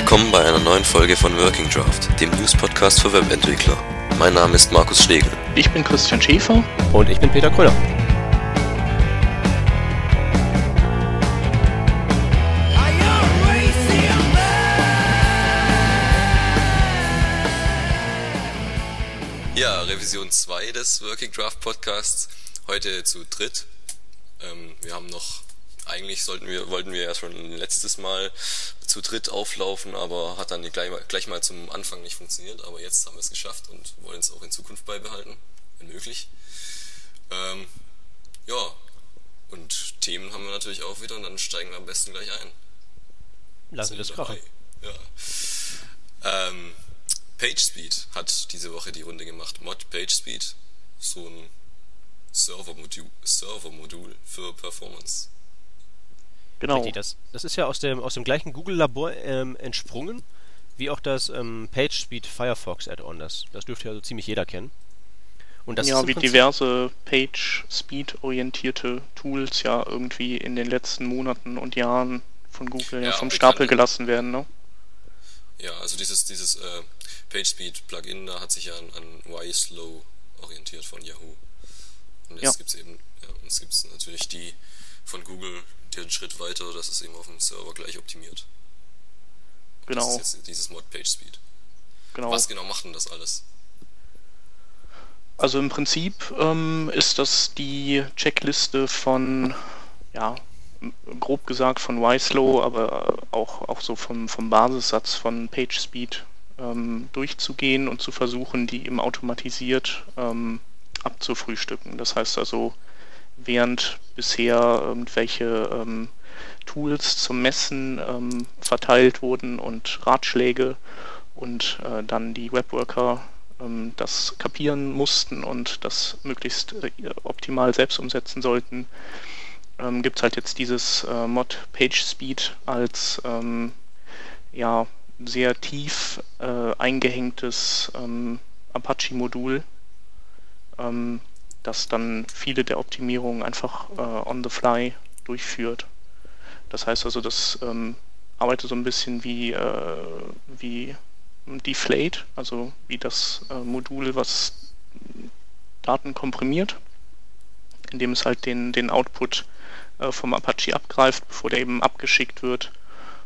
Willkommen bei einer neuen Folge von Working Draft, dem News-Podcast für Webentwickler. Mein Name ist Markus Schlegel. Ich bin Christian Schäfer. Und ich bin Peter Kröller. Ja, Revision 2 des Working Draft Podcasts. Heute zu dritt. Ähm, wir haben noch, eigentlich sollten wir, wollten wir ja schon letztes Mal zu dritt auflaufen, aber hat dann gleich, gleich mal zum Anfang nicht funktioniert. Aber jetzt haben wir es geschafft und wollen es auch in Zukunft beibehalten, wenn möglich. Ähm, ja, und Themen haben wir natürlich auch wieder und dann steigen wir am besten gleich ein. Lassen wir das krachen. Ja. Ähm, PageSpeed hat diese Woche die Runde gemacht. Mod PageSpeed, so ein Servermodul, Servermodul für Performance. Genau. Richtig, das, das ist ja aus dem, aus dem gleichen Google-Labor ähm, entsprungen, wie auch das ähm, PageSpeed Firefox Add-on. Das, das dürfte ja so ziemlich jeder kennen. Und das ja, wie diverse PageSpeed-orientierte Tools ja irgendwie in den letzten Monaten und Jahren von Google ja, vom Stapel gelassen werden, ne? Ja, also dieses, dieses äh, PageSpeed-Plugin, da hat sich ja an, an YSlow orientiert von Yahoo. Und jetzt ja. gibt es eben, ja, jetzt gibt es natürlich die von Google den Schritt weiter, dass es eben auf dem Server gleich optimiert. Und genau. Das ist jetzt dieses Mod PageSpeed. Genau. Was genau macht denn das alles? Also im Prinzip ähm, ist das die Checkliste von, ja, grob gesagt von YSlow, aber auch, auch so vom, vom Basissatz von PageSpeed ähm, durchzugehen und zu versuchen, die eben automatisiert ähm, abzufrühstücken. Das heißt also, während bisher irgendwelche ähm, Tools zum Messen ähm, verteilt wurden und Ratschläge und äh, dann die Webworker ähm, das kapieren mussten und das möglichst äh, optimal selbst umsetzen sollten, ähm, gibt es halt jetzt dieses äh, Mod PageSpeed als ähm, ja, sehr tief äh, eingehängtes ähm, Apache-Modul, ähm, das dann viele der Optimierungen einfach äh, on the fly durchführt. Das heißt also, das ähm, arbeitet so ein bisschen wie, äh, wie Deflate, also wie das äh, Modul, was Daten komprimiert, indem es halt den, den Output äh, vom Apache abgreift, bevor der eben abgeschickt wird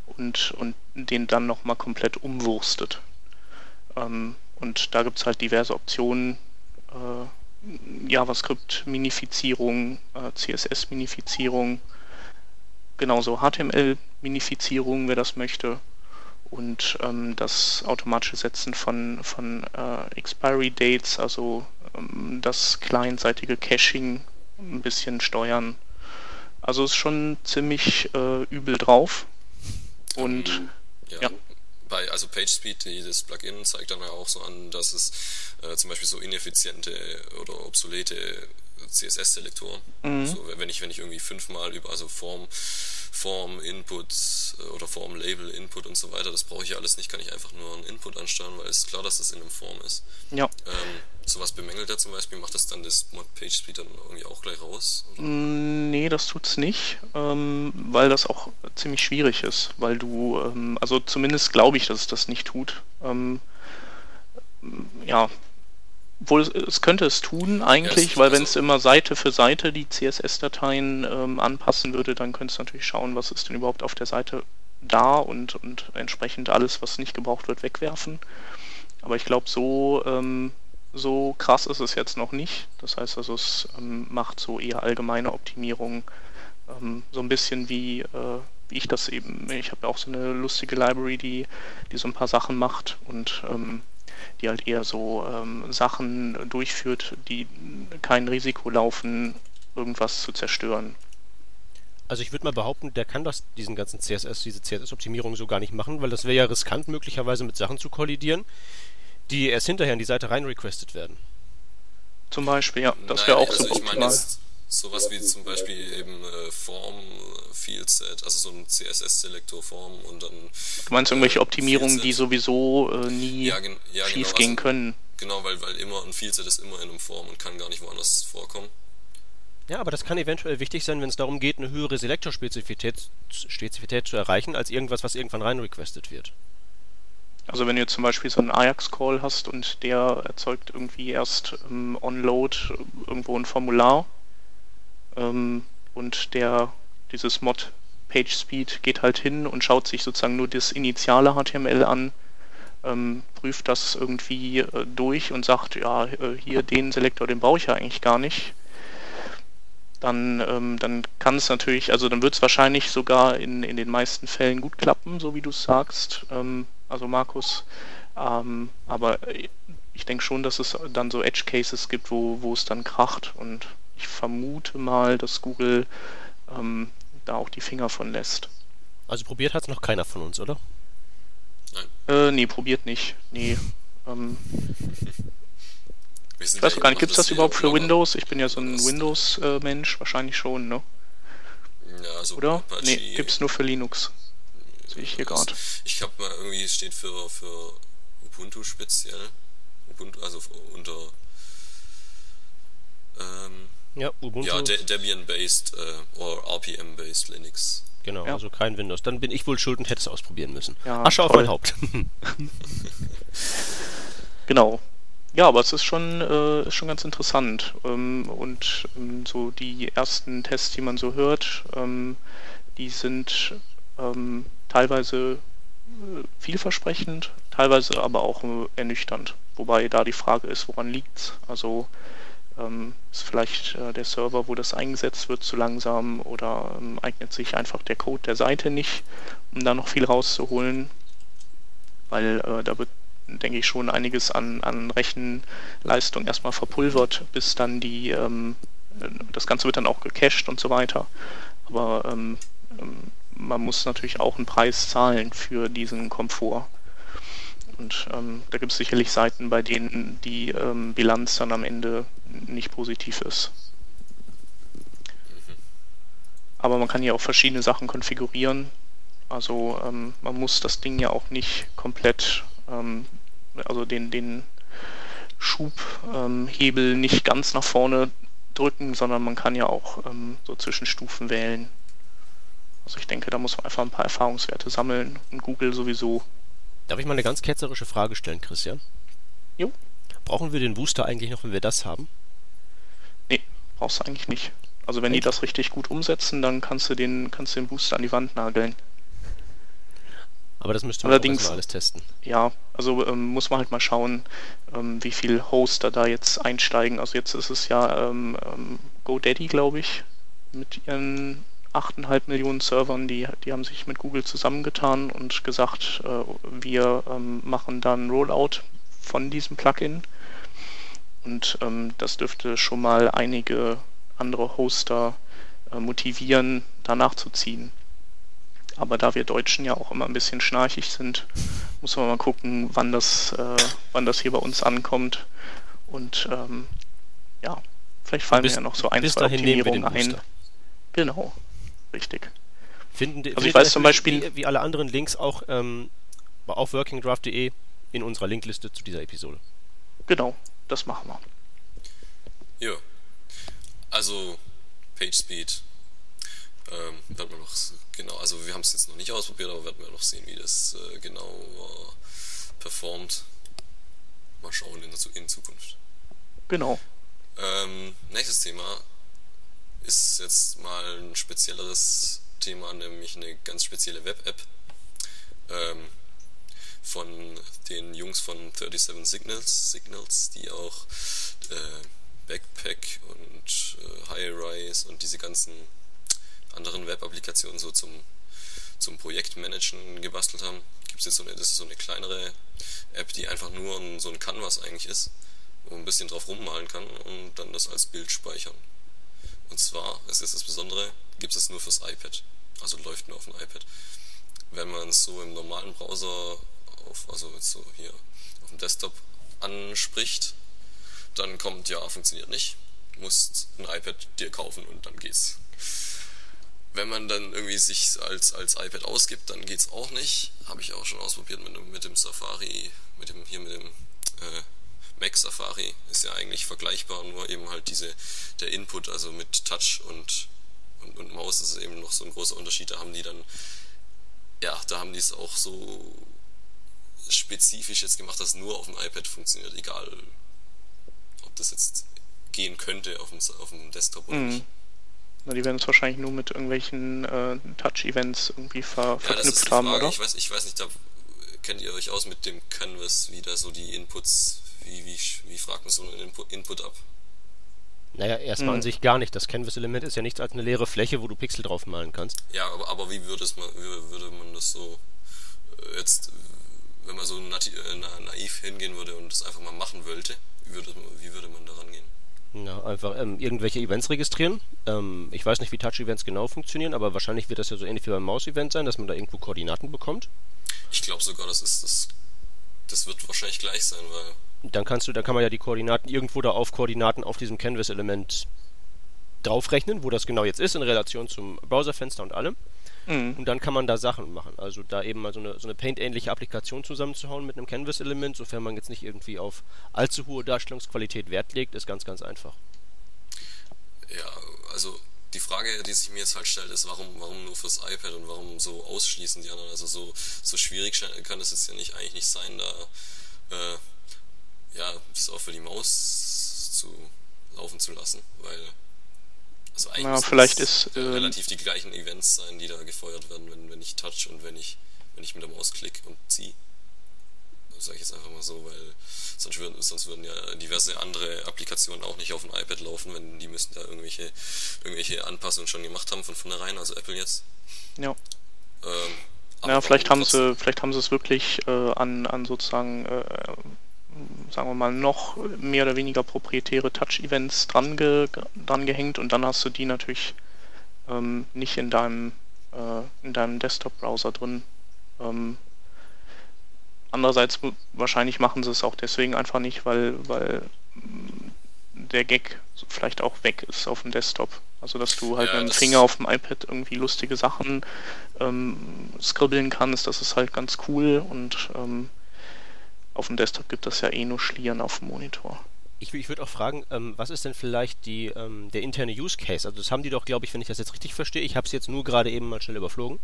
und, und den dann nochmal komplett umwurstet. Ähm, und da gibt es halt diverse Optionen, äh, JavaScript-Minifizierung, äh, CSS-Minifizierung, genauso HTML-Minifizierung, wer das möchte, und ähm, das automatische Setzen von, von äh, Expiry Dates, also ähm, das clientseitige Caching ein bisschen steuern. Also ist schon ziemlich äh, übel drauf. Und ähm, ja, ja. Bei, also PageSpeed, dieses Plugin zeigt dann ja auch so an, dass es äh, zum Beispiel so ineffiziente oder obsolete CSS-Selektoren, mhm. so, wenn ich wenn ich irgendwie fünfmal über also Form Form Input äh, oder Form Label Input und so weiter, das brauche ich alles nicht, kann ich einfach nur einen Input ansteuern, weil es ist klar, dass das in einem Form ist. Ja. Ähm, sowas bemängelt er zum Beispiel, macht das dann das Mod PageSpeed dann irgendwie auch gleich raus? Oder? Mm, nee, das tut's nicht, ähm, weil das auch ziemlich schwierig ist, weil du, ähm, also zumindest glaube ich, dass es das nicht tut. Ähm, ja, obwohl es, es, könnte es tun eigentlich, ja, weil wenn es also immer Seite für Seite die CSS-Dateien ähm, anpassen würde, dann könnte es natürlich schauen, was ist denn überhaupt auf der Seite da und, und entsprechend alles, was nicht gebraucht wird, wegwerfen. Aber ich glaube, so ähm, so krass ist es jetzt noch nicht. Das heißt also, es ähm, macht so eher allgemeine Optimierung. Ähm, so ein bisschen wie, äh, wie ich das eben, ich habe ja auch so eine lustige Library, die, die so ein paar Sachen macht und ähm, die halt eher so ähm, Sachen durchführt, die kein Risiko laufen, irgendwas zu zerstören. Also ich würde mal behaupten, der kann das, diesen ganzen CSS, diese CSS-Optimierung so gar nicht machen, weil das wäre ja riskant, möglicherweise mit Sachen zu kollidieren, die erst hinterher in die Seite rein requested werden. Zum Beispiel, ja, das wäre auch also so optimal. Sowas wie zum Beispiel eben äh, Form, äh, Fieldset, also so ein CSS-Selektor Form und dann. Du meinst irgendwelche äh, Optimierungen, die sowieso äh, nie ja, gen ja, schief genau, gehen also, können? Genau, weil, weil immer ein Fieldset ist immer in einem Form und kann gar nicht woanders vorkommen. Ja, aber das kann eventuell wichtig sein, wenn es darum geht, eine höhere Selektorspezifität Spezifität zu erreichen, als irgendwas, was irgendwann rein requested wird. Also wenn du zum Beispiel so einen Ajax-Call hast und der erzeugt irgendwie erst ähm, on-load irgendwo ein Formular ähm, und der dieses Mod PageSpeed geht halt hin und schaut sich sozusagen nur das initiale HTML an, ähm, prüft das irgendwie äh, durch und sagt, ja, äh, hier den Selektor, den brauche ich ja eigentlich gar nicht. Dann, ähm, dann kann es natürlich, also dann wird es wahrscheinlich sogar in, in den meisten Fällen gut klappen, so wie du es sagst. Ähm, also Markus. Ähm, aber ich denke schon, dass es dann so Edge Cases gibt, wo, wo es dann kracht und ich vermute mal, dass Google ähm, da auch die Finger von lässt. Also probiert hat es noch keiner von uns, oder? Nein. Äh, nee, probiert nicht. Nee. Ähm, ich weiß gar nicht, gibt es das überhaupt für Windows? Ich bin ja so ein Windows-Mensch, wahrscheinlich schon, ne? Ja, also Oder? Apache, nee, gibt es nur für Linux. Sehe ich hier gerade. Ich glaube mal irgendwie steht für, für Ubuntu speziell. Ubuntu, also unter ähm, ja, Ubuntu. Ja, De Debian-based äh, oder RPM-based Linux. Genau, ja. also kein Windows. Dann bin ich wohl schuld und hätte es ausprobieren müssen. Ja, Asche toll. auf mein Haupt. genau. Ja, aber es ist schon, äh, ist schon ganz interessant. Ähm, und ähm, so die ersten Tests, die man so hört, ähm, die sind ähm, teilweise äh, vielversprechend, teilweise aber auch äh, ernüchternd. Wobei da die Frage ist, woran liegt's? Also ähm, ist vielleicht äh, der Server, wo das eingesetzt wird, zu langsam oder ähm, eignet sich einfach der Code der Seite nicht, um da noch viel rauszuholen, weil äh, da wird, denke ich, schon einiges an, an Rechenleistung erstmal verpulvert, bis dann die, ähm, das Ganze wird dann auch gecached und so weiter. Aber ähm, ähm, man muss natürlich auch einen Preis zahlen für diesen Komfort. Und ähm, da gibt es sicherlich Seiten, bei denen die Bilanz dann am Ende nicht positiv ist. Aber man kann ja auch verschiedene Sachen konfigurieren. Also ähm, man muss das Ding ja auch nicht komplett, ähm, also den, den Schubhebel ähm, nicht ganz nach vorne drücken, sondern man kann ja auch ähm, so Zwischenstufen wählen. Also ich denke, da muss man einfach ein paar Erfahrungswerte sammeln und Google sowieso Darf ich mal eine ganz ketzerische Frage stellen, Christian? Jo. Brauchen wir den Booster eigentlich noch, wenn wir das haben? Brauchst du eigentlich nicht. Also wenn die das richtig gut umsetzen, dann kannst du den, kannst du den Booster an die Wand nageln. Aber das müsste man Allerdings, alles testen. Ja, also ähm, muss man halt mal schauen, ähm, wie viel Hoster da jetzt einsteigen. Also jetzt ist es ja ähm, ähm GoDaddy, glaube ich, mit ihren 8,5 Millionen Servern, die, die haben sich mit Google zusammengetan und gesagt, äh, wir ähm, machen dann Rollout von diesem Plugin. Und ähm, das dürfte schon mal einige andere Hoster äh, motivieren, danach zu ziehen. Aber da wir Deutschen ja auch immer ein bisschen schnarchig sind, muss man mal gucken, wann das, äh, wann das hier bei uns ankommt. Und ähm, ja, vielleicht fallen bis, mir ja noch so ein, zwei Optimierungen ein. Genau. Richtig. Finden, also ich weiß zum Beispiel wie, wie, alle anderen Links auch ähm, auf workingdraft.de in unserer Linkliste zu dieser Episode. Genau, das machen wir. Ja. Also PageSpeed ähm, werden wir noch genau, also wir haben es jetzt noch nicht ausprobiert, aber werden wir noch sehen, wie das äh, genau äh, performt. Mal schauen in, in Zukunft. Genau. Ähm, nächstes Thema ist jetzt mal ein spezielleres Thema, nämlich eine ganz spezielle Web-App ähm, von den Jungs von 37 Signals, Signals die auch äh, Backpack und äh, High-Rise und diese ganzen anderen Web-Applikationen so zum, zum Projektmanagen gebastelt haben. Gibt's jetzt so eine, das ist so eine kleinere App, die einfach nur so ein Canvas eigentlich ist, wo man ein bisschen drauf rummalen kann und dann das als Bild speichern. Und zwar, es ist das Besondere, gibt es nur fürs iPad. Also läuft nur auf dem iPad. Wenn man es so im normalen Browser, auf, also jetzt so hier auf dem Desktop anspricht, dann kommt, ja, funktioniert nicht. Musst ein iPad dir kaufen und dann geht's. Wenn man dann irgendwie sich als, als iPad ausgibt, dann geht's auch nicht. Habe ich auch schon ausprobiert mit, mit dem Safari, mit dem, hier mit dem äh, Mac Safari ist ja eigentlich vergleichbar, nur eben halt diese, der Input, also mit Touch und, und, und Maus ist eben noch so ein großer Unterschied. Da haben die dann, ja, da haben die es auch so spezifisch jetzt gemacht, dass nur auf dem iPad funktioniert, egal ob das jetzt gehen könnte auf dem, auf dem Desktop oder mhm. nicht. Na, die werden es wahrscheinlich nur mit irgendwelchen äh, Touch-Events irgendwie ver ja, verknüpft haben, oder? Ich weiß, ich weiß nicht, da kennt ihr euch aus mit dem Canvas, wie da so die Inputs, wie, wie, wie fragt man so einen Input ab? Naja, erstmal hm. an sich gar nicht. Das Canvas-Element ist ja nichts als eine leere Fläche, wo du Pixel drauf malen kannst. Ja, aber, aber wie, würde man, wie würde man das so äh, jetzt, wenn man so äh, naiv hingehen würde und das einfach mal machen wollte, wie würde, wie würde man daran gehen? Ja, einfach ähm, irgendwelche Events registrieren. Ähm, ich weiß nicht, wie Touch-Events genau funktionieren, aber wahrscheinlich wird das ja so ähnlich wie beim Maus-Event sein, dass man da irgendwo Koordinaten bekommt. Ich glaube sogar, das ist das. Das wird wahrscheinlich gleich sein, weil. Dann kannst du, da kann man ja die Koordinaten irgendwo da auf Koordinaten auf diesem Canvas-Element draufrechnen, wo das genau jetzt ist in Relation zum Browserfenster und allem. Mhm. Und dann kann man da Sachen machen. Also da eben mal so eine, so eine Paint-ähnliche Applikation zusammenzuhauen mit einem Canvas-Element, sofern man jetzt nicht irgendwie auf allzu hohe Darstellungsqualität Wert legt, ist ganz, ganz einfach. Ja, also die Frage, die sich mir jetzt halt stellt, ist, warum, warum nur fürs iPad und warum so ausschließen die anderen? Also so, so schwierig kann es jetzt ja nicht eigentlich nicht sein, da äh, ja, das auch für die Maus zu laufen zu lassen, weil also eigentlich ja, vielleicht ist äh, relativ die gleichen Events sein, die da gefeuert werden, wenn, wenn ich touch und wenn ich, wenn ich mit der Maus klick und ziehe. Das sage ich jetzt einfach mal so, weil sonst würden, sonst würden ja diverse andere Applikationen auch nicht auf dem iPad laufen, wenn die müssten da irgendwelche, irgendwelche Anpassungen schon gemacht haben von vornherein, also Apple jetzt. Ja. Ähm, ja, vielleicht haben sie, vielleicht haben sie es wirklich äh, an, an sozusagen äh, sagen wir mal, noch mehr oder weniger proprietäre Touch-Events dran, ge dran gehängt und dann hast du die natürlich ähm, nicht in deinem, äh, in deinem Desktop-Browser drin. Ähm, andererseits wahrscheinlich machen sie es auch deswegen einfach nicht, weil, weil der Gag vielleicht auch weg ist auf dem Desktop. Also dass du halt ja, mit dem Finger auf dem iPad irgendwie lustige Sachen ähm, skribbeln kannst, das ist halt ganz cool und ähm, auf dem Desktop gibt es ja eh nur Schlieren auf dem Monitor. Ich, ich würde auch fragen, ähm, was ist denn vielleicht die, ähm, der interne Use Case? Also das haben die doch, glaube ich, wenn ich das jetzt richtig verstehe, ich habe es jetzt nur gerade eben mal schnell überflogen,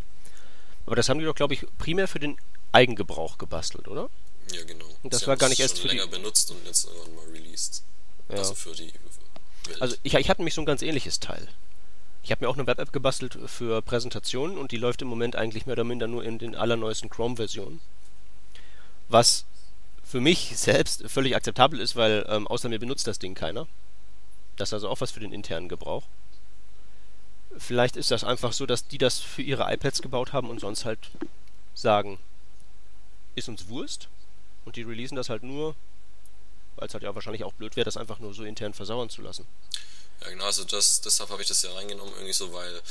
aber das haben die doch, glaube ich, primär für den Eigengebrauch gebastelt, oder? Ja, genau. Und das Sie war gar nicht erst für länger die... benutzt und jetzt irgendwann mal released. Ja. Also für die Welt. Also ich, ich hatte nämlich so ein ganz ähnliches Teil. Ich habe mir auch eine Web-App gebastelt für Präsentationen und die läuft im Moment eigentlich mehr oder minder nur in den allerneuesten Chrome-Versionen. Was für mich selbst völlig akzeptabel ist, weil ähm, außer mir benutzt das Ding keiner. Das ist also auch was für den internen Gebrauch. Vielleicht ist das einfach so, dass die das für ihre iPads gebaut haben und sonst halt sagen, ist uns Wurst. Und die releasen das halt nur, weil es halt ja wahrscheinlich auch blöd wäre, das einfach nur so intern versauern zu lassen. Ja, genau, also das, deshalb habe ich das ja reingenommen, irgendwie so, weil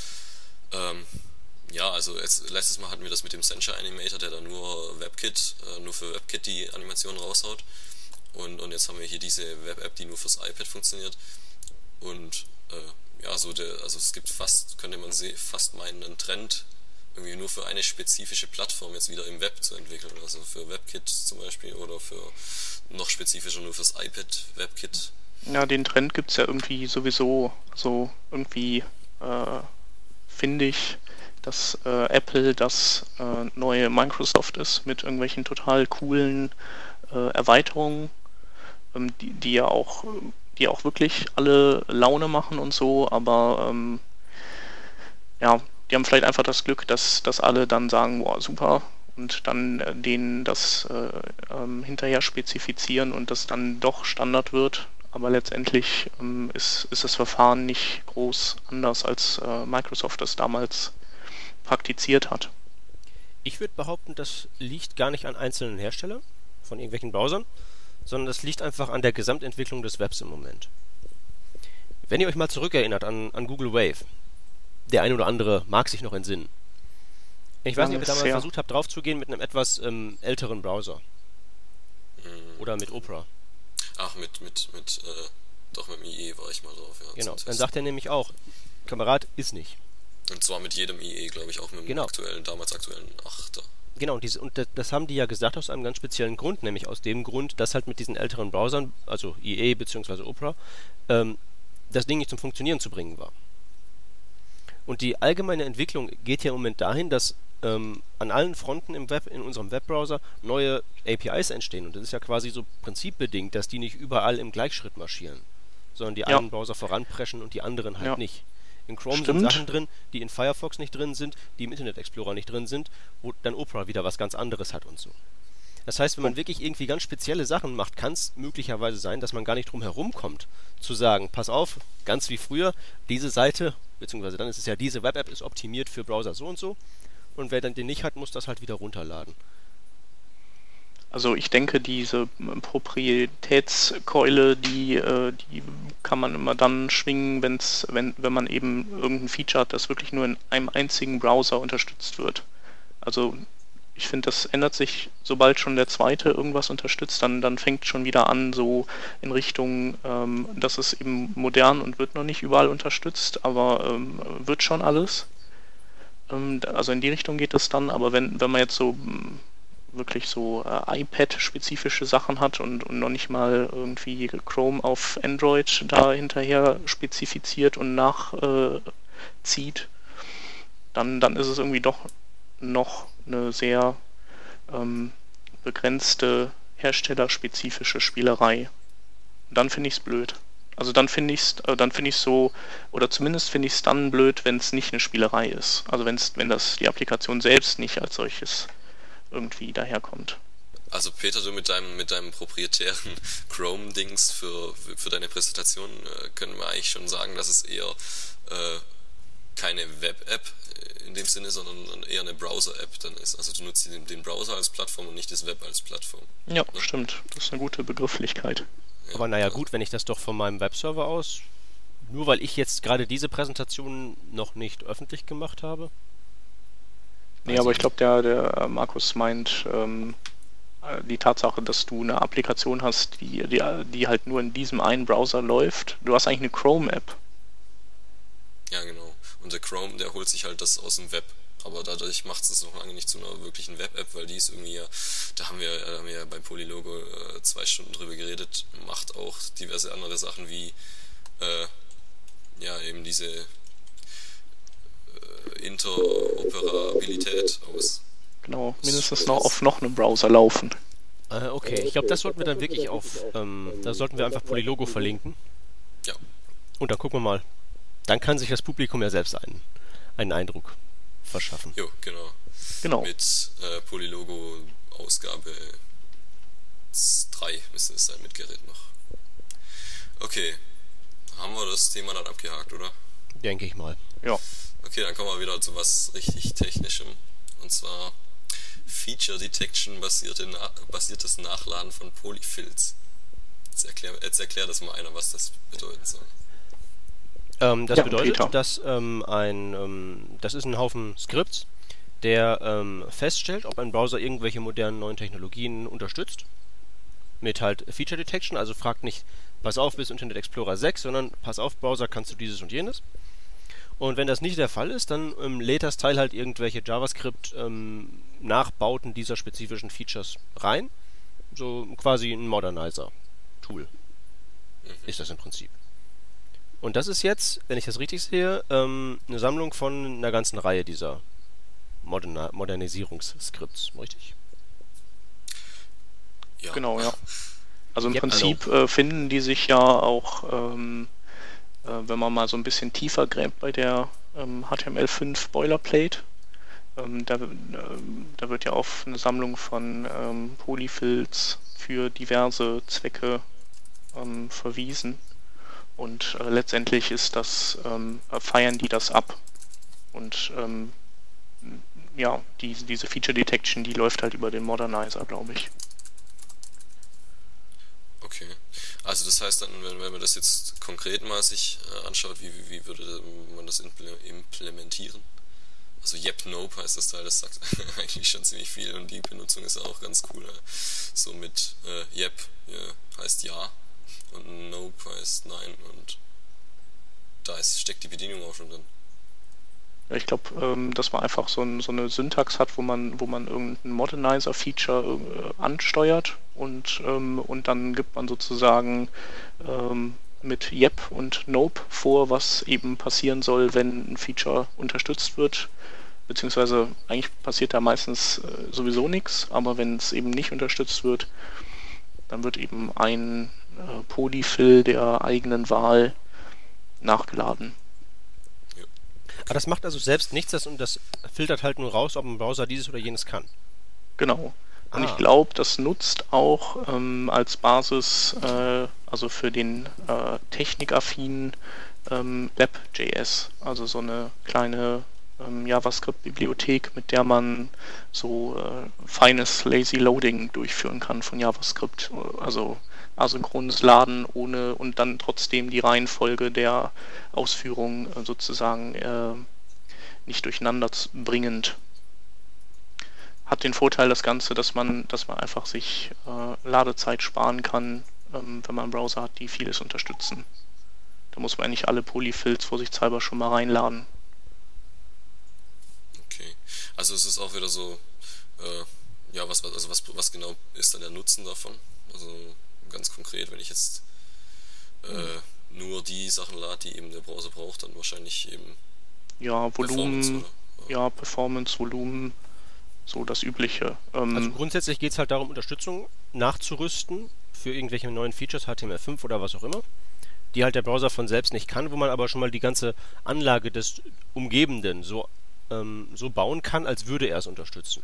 ähm, ja, also jetzt, letztes Mal hatten wir das mit dem Sencha Animator, der da nur WebKit, äh, nur für WebKit die Animationen raushaut. Und, und jetzt haben wir hier diese Web-App, die nur fürs iPad funktioniert. Und äh, ja, so der, also es gibt fast, könnte man sehen, fast meinen, einen Trend, irgendwie nur für eine spezifische Plattform jetzt wieder im Web zu entwickeln. Also für WebKit zum Beispiel oder für noch spezifischer nur fürs iPad WebKit. Ja, den Trend gibt es ja irgendwie sowieso so irgendwie, äh, finde ich, dass äh, Apple das äh, neue Microsoft ist mit irgendwelchen total coolen äh, Erweiterungen, ähm, die, die ja auch, die auch wirklich alle Laune machen und so, aber ähm, ja, die haben vielleicht einfach das Glück, dass, dass alle dann sagen, boah, super, und dann äh, denen das äh, ähm, hinterher spezifizieren und das dann doch Standard wird. Aber letztendlich ähm, ist, ist das Verfahren nicht groß anders, als äh, Microsoft das damals praktiziert hat. Ich würde behaupten, das liegt gar nicht an einzelnen Herstellern von irgendwelchen Browsern, sondern das liegt einfach an der Gesamtentwicklung des Webs im Moment. Wenn ihr euch mal zurückerinnert an, an Google Wave, der ein oder andere mag sich noch entsinnen. Ich weiß nicht, ob ihr damals versucht habt, draufzugehen mit einem etwas ähm, älteren Browser. Mhm. Oder mit Opera. Ach, mit, mit, mit, äh, doch mit dem IE war ich mal drauf, ja. Genau, dann sagt er nämlich auch, Kamerad ist nicht. Und zwar mit jedem IE, glaube ich, auch mit dem genau. aktuellen, damals aktuellen 8er. Genau, und, diese, und das haben die ja gesagt aus einem ganz speziellen Grund, nämlich aus dem Grund, dass halt mit diesen älteren Browsern, also IE bzw. Opera, ähm, das Ding nicht zum Funktionieren zu bringen war. Und die allgemeine Entwicklung geht ja im Moment dahin, dass ähm, an allen Fronten im Web, in unserem Webbrowser neue APIs entstehen. Und das ist ja quasi so prinzipbedingt, dass die nicht überall im Gleichschritt marschieren, sondern die ja. einen Browser voranpreschen und die anderen halt ja. nicht. In Chrome Stimmt. sind Sachen drin, die in Firefox nicht drin sind, die im Internet Explorer nicht drin sind, wo dann Opera wieder was ganz anderes hat und so. Das heißt, wenn man wirklich irgendwie ganz spezielle Sachen macht, kann es möglicherweise sein, dass man gar nicht drum herum kommt, zu sagen, pass auf, ganz wie früher, diese Seite, beziehungsweise dann ist es ja, diese Web-App ist optimiert für Browser so und so, und wer dann den nicht hat, muss das halt wieder runterladen. Also ich denke, diese Proprietätskeule, die, äh, die kann man immer dann schwingen, wenn's, wenn, wenn man eben irgendein Feature hat, das wirklich nur in einem einzigen Browser unterstützt wird. Also ich finde, das ändert sich, sobald schon der zweite irgendwas unterstützt, dann, dann fängt schon wieder an, so in Richtung, ähm, das ist eben modern und wird noch nicht überall unterstützt, aber ähm, wird schon alles. Ähm, also in die Richtung geht es dann, aber wenn, wenn man jetzt so hm, wirklich so äh, iPad-spezifische Sachen hat und, und noch nicht mal irgendwie Chrome auf Android da hinterher spezifiziert und nachzieht, äh, dann, dann ist es irgendwie doch noch eine sehr ähm, begrenzte herstellerspezifische Spielerei. dann finde ich es blöd. Also dann finde ich es äh, dann finde so, oder zumindest finde ich es dann blöd, wenn es nicht eine Spielerei ist. Also wenn's, wenn das die Applikation selbst nicht als solches irgendwie daherkommt. Also Peter, du mit deinem mit deinem proprietären Chrome-Dings für, für deine Präsentation äh, können wir eigentlich schon sagen, dass es eher äh, keine Web-App in dem Sinne, sondern eher eine Browser-App dann ist. Also du nutzt den, den Browser als Plattform und nicht das Web als Plattform. Ja, ne? stimmt. Das ist eine gute Begrifflichkeit. Aber naja, gut, wenn ich das doch von meinem Webserver aus, nur weil ich jetzt gerade diese Präsentation noch nicht öffentlich gemacht habe. Nee, also aber ich glaube, der, der äh, Markus meint ähm, äh, die Tatsache, dass du eine Applikation hast, die, die, die halt nur in diesem einen Browser läuft. Du hast eigentlich eine Chrome-App. Ja, genau. Und der Chrome, der holt sich halt das aus dem Web aber dadurch macht es noch lange nicht zu einer wirklichen Web-App, weil die ist irgendwie ja, da haben wir, da haben wir ja beim Polylogo äh, zwei Stunden drüber geredet, macht auch diverse andere Sachen wie äh, ja eben diese äh, Interoperabilität aus. Genau, mindestens noch auf noch einem Browser laufen. Äh, okay, ich glaube, das sollten wir dann wirklich auf, ähm, da sollten wir einfach Polylogo verlinken. Ja. Und dann gucken wir mal. Dann kann sich das Publikum ja selbst einen, einen Eindruck verschaffen. Jo, genau. Genau. Mit äh, Polylogo Ausgabe 3 müsste es sein, mit Gerrit noch. Okay. Haben wir das Thema dann abgehakt, oder? Denke ich mal. Ja. Okay, dann kommen wir wieder zu was richtig Technischem. Und zwar Feature Detection basierte Na basiertes Nachladen von Polyfills. Jetzt erklär, jetzt erklär das mal einer, was das bedeuten soll. Ähm, das ja, bedeutet, Peter. dass ähm, ein, ähm, das ist ein Haufen Skripts, der ähm, feststellt, ob ein Browser irgendwelche modernen neuen Technologien unterstützt. Mit halt Feature Detection, also fragt nicht, pass auf, bis Internet Explorer 6, sondern pass auf, Browser, kannst du dieses und jenes. Und wenn das nicht der Fall ist, dann ähm, lädt das Teil halt irgendwelche JavaScript-Nachbauten ähm, dieser spezifischen Features rein. So quasi ein Modernizer-Tool mhm. ist das im Prinzip. Und das ist jetzt, wenn ich das richtig sehe, ähm, eine Sammlung von einer ganzen Reihe dieser Moderna Modernisierungsskripts, richtig? Ja. Genau, ja. Also im ja, Prinzip also. äh, finden die sich ja auch, ähm, äh, wenn man mal so ein bisschen tiefer gräbt bei der ähm, HTML5 Boilerplate, ähm, da, äh, da, wird ja auf eine Sammlung von ähm, Polyfills für diverse Zwecke ähm, verwiesen. Und äh, letztendlich ist das, ähm, feiern die das ab. Und ähm, ja, die, diese Feature Detection, die läuft halt über den Modernizer, glaube ich. Okay. Also das heißt dann, wenn, wenn man das jetzt konkret mal sich äh, anschaut, wie, wie würde man das implementieren? Also Yep Nope heißt das Teil, das sagt eigentlich schon ziemlich viel und die Benutzung ist auch ganz cool. So mit äh, Yep ja, heißt ja und Nope heißt Nein und da ist, steckt die Bedienung auch schon drin. Ich glaube, ähm, dass man einfach so, ein, so, eine Syntax hat, wo man, wo man irgendein Modernizer-Feature äh, ansteuert und, ähm, und dann gibt man sozusagen ähm, mit Yep und Nope vor, was eben passieren soll, wenn ein Feature unterstützt wird. beziehungsweise eigentlich passiert da meistens äh, sowieso nichts, aber wenn es eben nicht unterstützt wird, dann wird eben ein äh, Polyfill der eigenen Wahl nachgeladen. Aber das macht also selbst nichts, das, und das filtert halt nur raus, ob ein Browser dieses oder jenes kann. Genau. Und ah. ich glaube, das nutzt auch ähm, als Basis, äh, also für den äh, technikaffinen ähm, Lab.js, also so eine kleine ähm, JavaScript-Bibliothek, mit der man so äh, feines Lazy Loading durchführen kann von JavaScript. Also asynchrones Laden ohne und dann trotzdem die Reihenfolge der Ausführung äh, sozusagen äh, nicht durcheinander bringend hat den Vorteil das Ganze, dass man, dass man einfach sich äh, Ladezeit sparen kann, ähm, wenn man einen Browser hat, die vieles unterstützen. Da muss man nicht alle Polyfills vorsichtshalber schon mal reinladen. Okay. Also es ist auch wieder so, äh, ja, was, also was, was genau ist dann der Nutzen davon? Also ganz konkret, wenn ich jetzt äh, mhm. nur die Sachen lade, die eben der Browser braucht, dann wahrscheinlich eben ja, Volumen, Performance, ja, Performance, Volumen, so das Übliche. Ähm, also grundsätzlich geht es halt darum, Unterstützung nachzurüsten für irgendwelche neuen Features, HTML5 oder was auch immer, die halt der Browser von selbst nicht kann, wo man aber schon mal die ganze Anlage des Umgebenden so, ähm, so bauen kann, als würde er es unterstützen.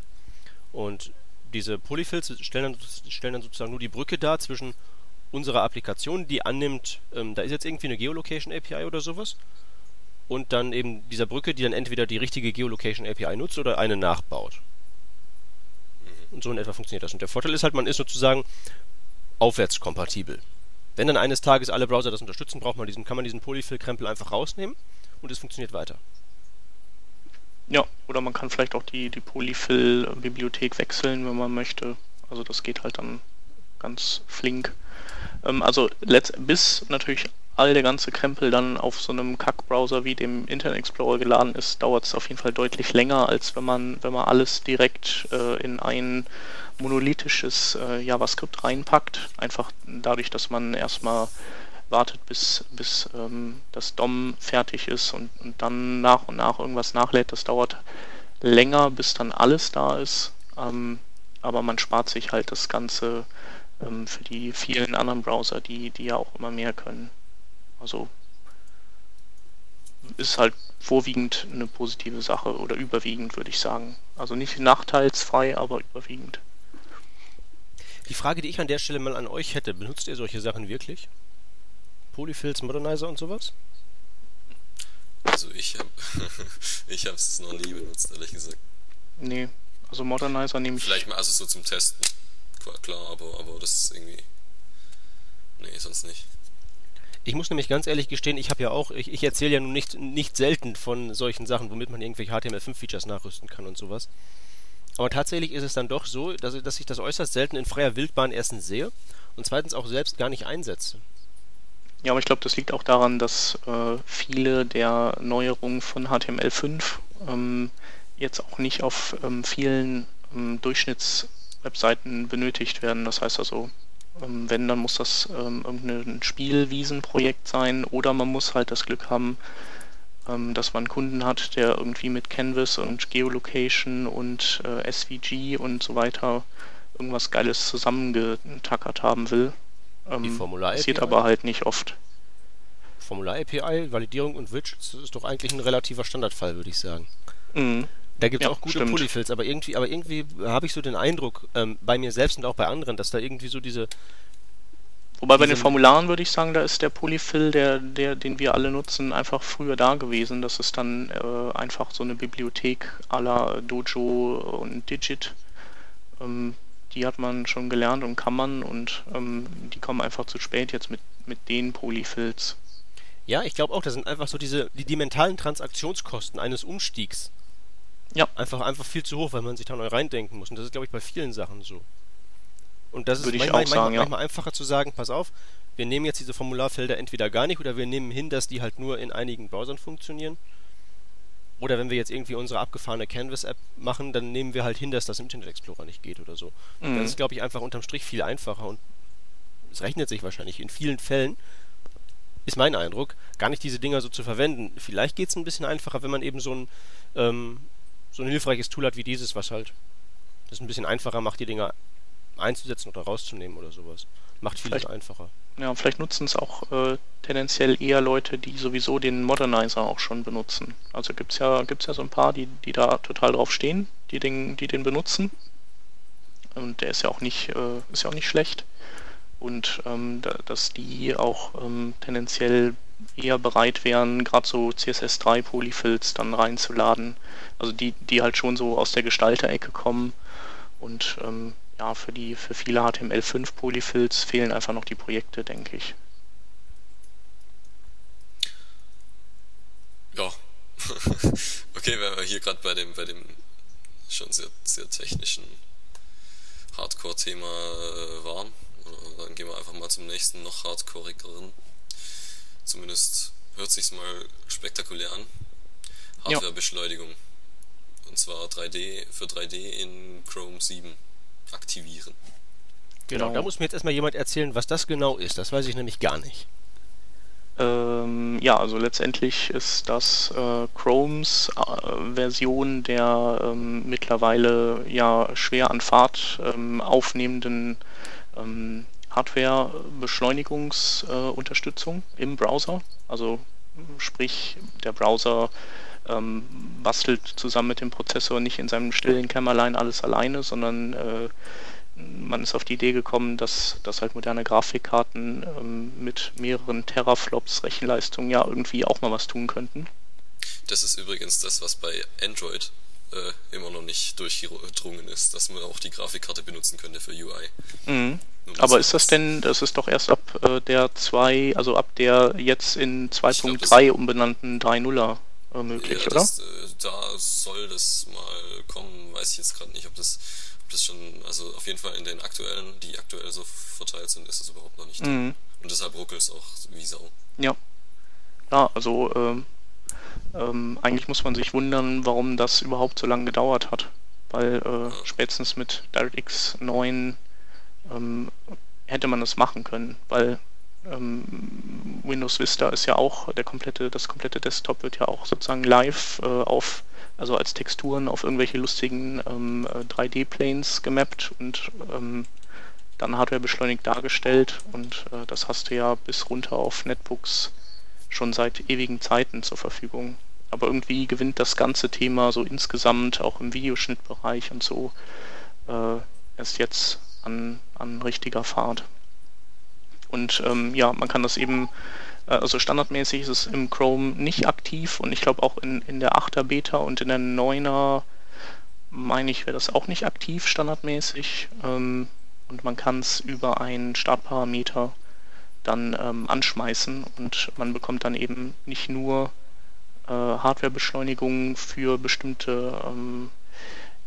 Und diese Polyfills stellen dann, stellen dann sozusagen nur die Brücke dar zwischen unserer Applikation, die annimmt, ähm, da ist jetzt irgendwie eine Geolocation API oder sowas, und dann eben dieser Brücke, die dann entweder die richtige Geolocation API nutzt oder eine nachbaut. Und so in etwa funktioniert das. Und der Vorteil ist halt, man ist sozusagen aufwärtskompatibel. Wenn dann eines Tages alle Browser das unterstützen, braucht man diesen, kann man diesen Polyfill-Krempel einfach rausnehmen und es funktioniert weiter. Ja, oder man kann vielleicht auch die, die Polyfill-Bibliothek wechseln, wenn man möchte. Also das geht halt dann ganz flink. Ähm, also bis natürlich all der ganze Krempel dann auf so einem Kack-Browser wie dem Internet Explorer geladen ist, dauert es auf jeden Fall deutlich länger, als wenn man, wenn man alles direkt äh, in ein monolithisches äh, JavaScript reinpackt. Einfach dadurch, dass man erstmal wartet, bis, bis ähm, das DOM fertig ist und, und dann nach und nach irgendwas nachlädt. Das dauert länger, bis dann alles da ist. Ähm, aber man spart sich halt das Ganze ähm, für die vielen anderen Browser, die, die ja auch immer mehr können. Also ist halt vorwiegend eine positive Sache oder überwiegend, würde ich sagen. Also nicht nachteilsfrei, aber überwiegend. Die Frage, die ich an der Stelle mal an euch hätte, benutzt ihr solche Sachen wirklich? Polyfills, Modernizer und sowas? Also ich habe ich habe es noch nie benutzt, ehrlich gesagt. Nee, also Modernizer nehme ich. Vielleicht mal also so zum Testen. Klar, aber aber das ist irgendwie Nee, sonst nicht. Ich muss nämlich ganz ehrlich gestehen, ich habe ja auch, ich, ich erzähle ja nun nicht, nicht selten von solchen Sachen, womit man irgendwelche HTML5-Features nachrüsten kann und sowas. Aber tatsächlich ist es dann doch so, dass, dass ich das äußerst selten in freier Wildbahn erstens sehe und zweitens auch selbst gar nicht einsetze. Ja, aber ich glaube, das liegt auch daran, dass äh, viele der Neuerungen von HTML5 ähm, jetzt auch nicht auf ähm, vielen ähm, Durchschnittswebseiten benötigt werden. Das heißt also, ähm, wenn, dann muss das ähm, irgendein Spielwiesenprojekt sein oder man muss halt das Glück haben, ähm, dass man einen Kunden hat, der irgendwie mit Canvas und Geolocation und äh, SVG und so weiter irgendwas Geiles zusammengetackert haben will. Ähm, Die Formular passiert aber halt nicht oft. Formular API, Validierung und Widgets, das ist doch eigentlich ein relativer Standardfall, würde ich sagen. Mhm. Da gibt es ja, auch gute Polyfills, aber irgendwie, aber irgendwie habe ich so den Eindruck, ähm, bei mir selbst und auch bei anderen, dass da irgendwie so diese. Wobei bei den Formularen würde ich sagen, da ist der Polyfill, der, der, den wir alle nutzen, einfach früher da gewesen. Das ist dann äh, einfach so eine Bibliothek aller Dojo und Digit. Ähm, die hat man schon gelernt und kann man und ähm, die kommen einfach zu spät jetzt mit, mit den Polyfills. Ja, ich glaube auch, das sind einfach so diese, die, die mentalen Transaktionskosten eines Umstiegs ja. Einfach, einfach viel zu hoch, weil man sich da neu reindenken muss. Und das ist, glaube ich, bei vielen Sachen so. Und das Würde ist manchmal, sagen, manchmal, ja. manchmal, einfacher zu sagen, pass auf, wir nehmen jetzt diese Formularfelder entweder gar nicht oder wir nehmen hin, dass die halt nur in einigen Browsern funktionieren. Oder wenn wir jetzt irgendwie unsere abgefahrene Canvas-App machen, dann nehmen wir halt hin, dass das im Internet Explorer nicht geht oder so. Mhm. Das ist, glaube ich, einfach unterm Strich viel einfacher und es rechnet sich wahrscheinlich in vielen Fällen, ist mein Eindruck, gar nicht diese Dinger so zu verwenden. Vielleicht geht es ein bisschen einfacher, wenn man eben so ein ähm, so ein hilfreiches Tool hat wie dieses, was halt das ein bisschen einfacher macht, die Dinger einzusetzen oder rauszunehmen oder sowas. Macht vieles vielleicht, einfacher. Ja, vielleicht nutzen es auch äh, tendenziell eher Leute, die sowieso den Modernizer auch schon benutzen. Also gibt es ja, gibt's ja so ein paar, die, die da total drauf stehen, die den, die den benutzen. Und der ist ja auch nicht, äh, ist ja auch nicht schlecht. Und ähm, da, dass die auch ähm, tendenziell eher bereit wären, gerade so CSS3 Polyfills dann reinzuladen. Also die, die halt schon so aus der Gestalterecke kommen und ähm, ja, für die für viele HTML5 Polyfills fehlen einfach noch die Projekte, denke ich. Ja. okay, wenn wir hier gerade bei dem, bei dem schon sehr, sehr technischen Hardcore-Thema äh, waren, dann gehen wir einfach mal zum nächsten, noch hardcoreigeren. Zumindest hört sich's mal spektakulär an. Hardwarebeschleunigung. Und zwar 3D für 3D in Chrome 7 aktivieren. Genau, da muss mir jetzt erstmal jemand erzählen, was das genau ist. Das weiß ich nämlich gar nicht. Ähm, ja, also letztendlich ist das äh, Chromes äh, Version der ähm, mittlerweile ja schwer an Fahrt ähm, aufnehmenden ähm, Hardware-Beschleunigungsunterstützung äh, im Browser. Also sprich, der Browser ähm, bastelt zusammen mit dem Prozessor nicht in seinem stillen Kämmerlein alles alleine, sondern äh, man ist auf die Idee gekommen, dass, dass halt moderne Grafikkarten ähm, mit mehreren Teraflops Rechenleistung ja irgendwie auch mal was tun könnten. Das ist übrigens das, was bei Android äh, immer noch nicht durchgedrungen ist, dass man auch die Grafikkarte benutzen könnte für UI. Mhm. Aber ist das denn, das ist doch erst ab äh, der 2, also ab der jetzt in 2.3 umbenannten 3.0er äh, möglich, ja, das, oder? Äh, da soll das mal kommen, weiß ich jetzt gerade nicht, ob das, ob das schon, also auf jeden Fall in den aktuellen, die aktuell so verteilt sind, ist es überhaupt noch nicht mhm. Und deshalb ruckelt es auch wie Sau. Ja. Ja, also ähm, ähm, eigentlich muss man sich wundern, warum das überhaupt so lange gedauert hat. Weil äh, ja. spätestens mit DirectX 9 ähm, hätte man das machen können, weil ähm, Windows Vista ist ja auch der komplette, das komplette Desktop wird ja auch sozusagen live äh, auf, also als Texturen auf irgendwelche lustigen ähm, 3D-Planes gemappt und ähm, dann Hardware beschleunigt dargestellt und äh, das hast du ja bis runter auf Netbooks schon seit ewigen Zeiten zur Verfügung. Aber irgendwie gewinnt das ganze Thema so insgesamt auch im Videoschnittbereich und so äh, erst jetzt an, an richtiger Fahrt. Und ähm, ja, man kann das eben, äh, also standardmäßig ist es im Chrome nicht aktiv. Und ich glaube auch in, in der 8er Beta und in der 9er meine ich, wäre das auch nicht aktiv standardmäßig. Ähm, und man kann es über einen Startparameter dann ähm, anschmeißen. Und man bekommt dann eben nicht nur äh, Hardwarebeschleunigung für bestimmte, ähm,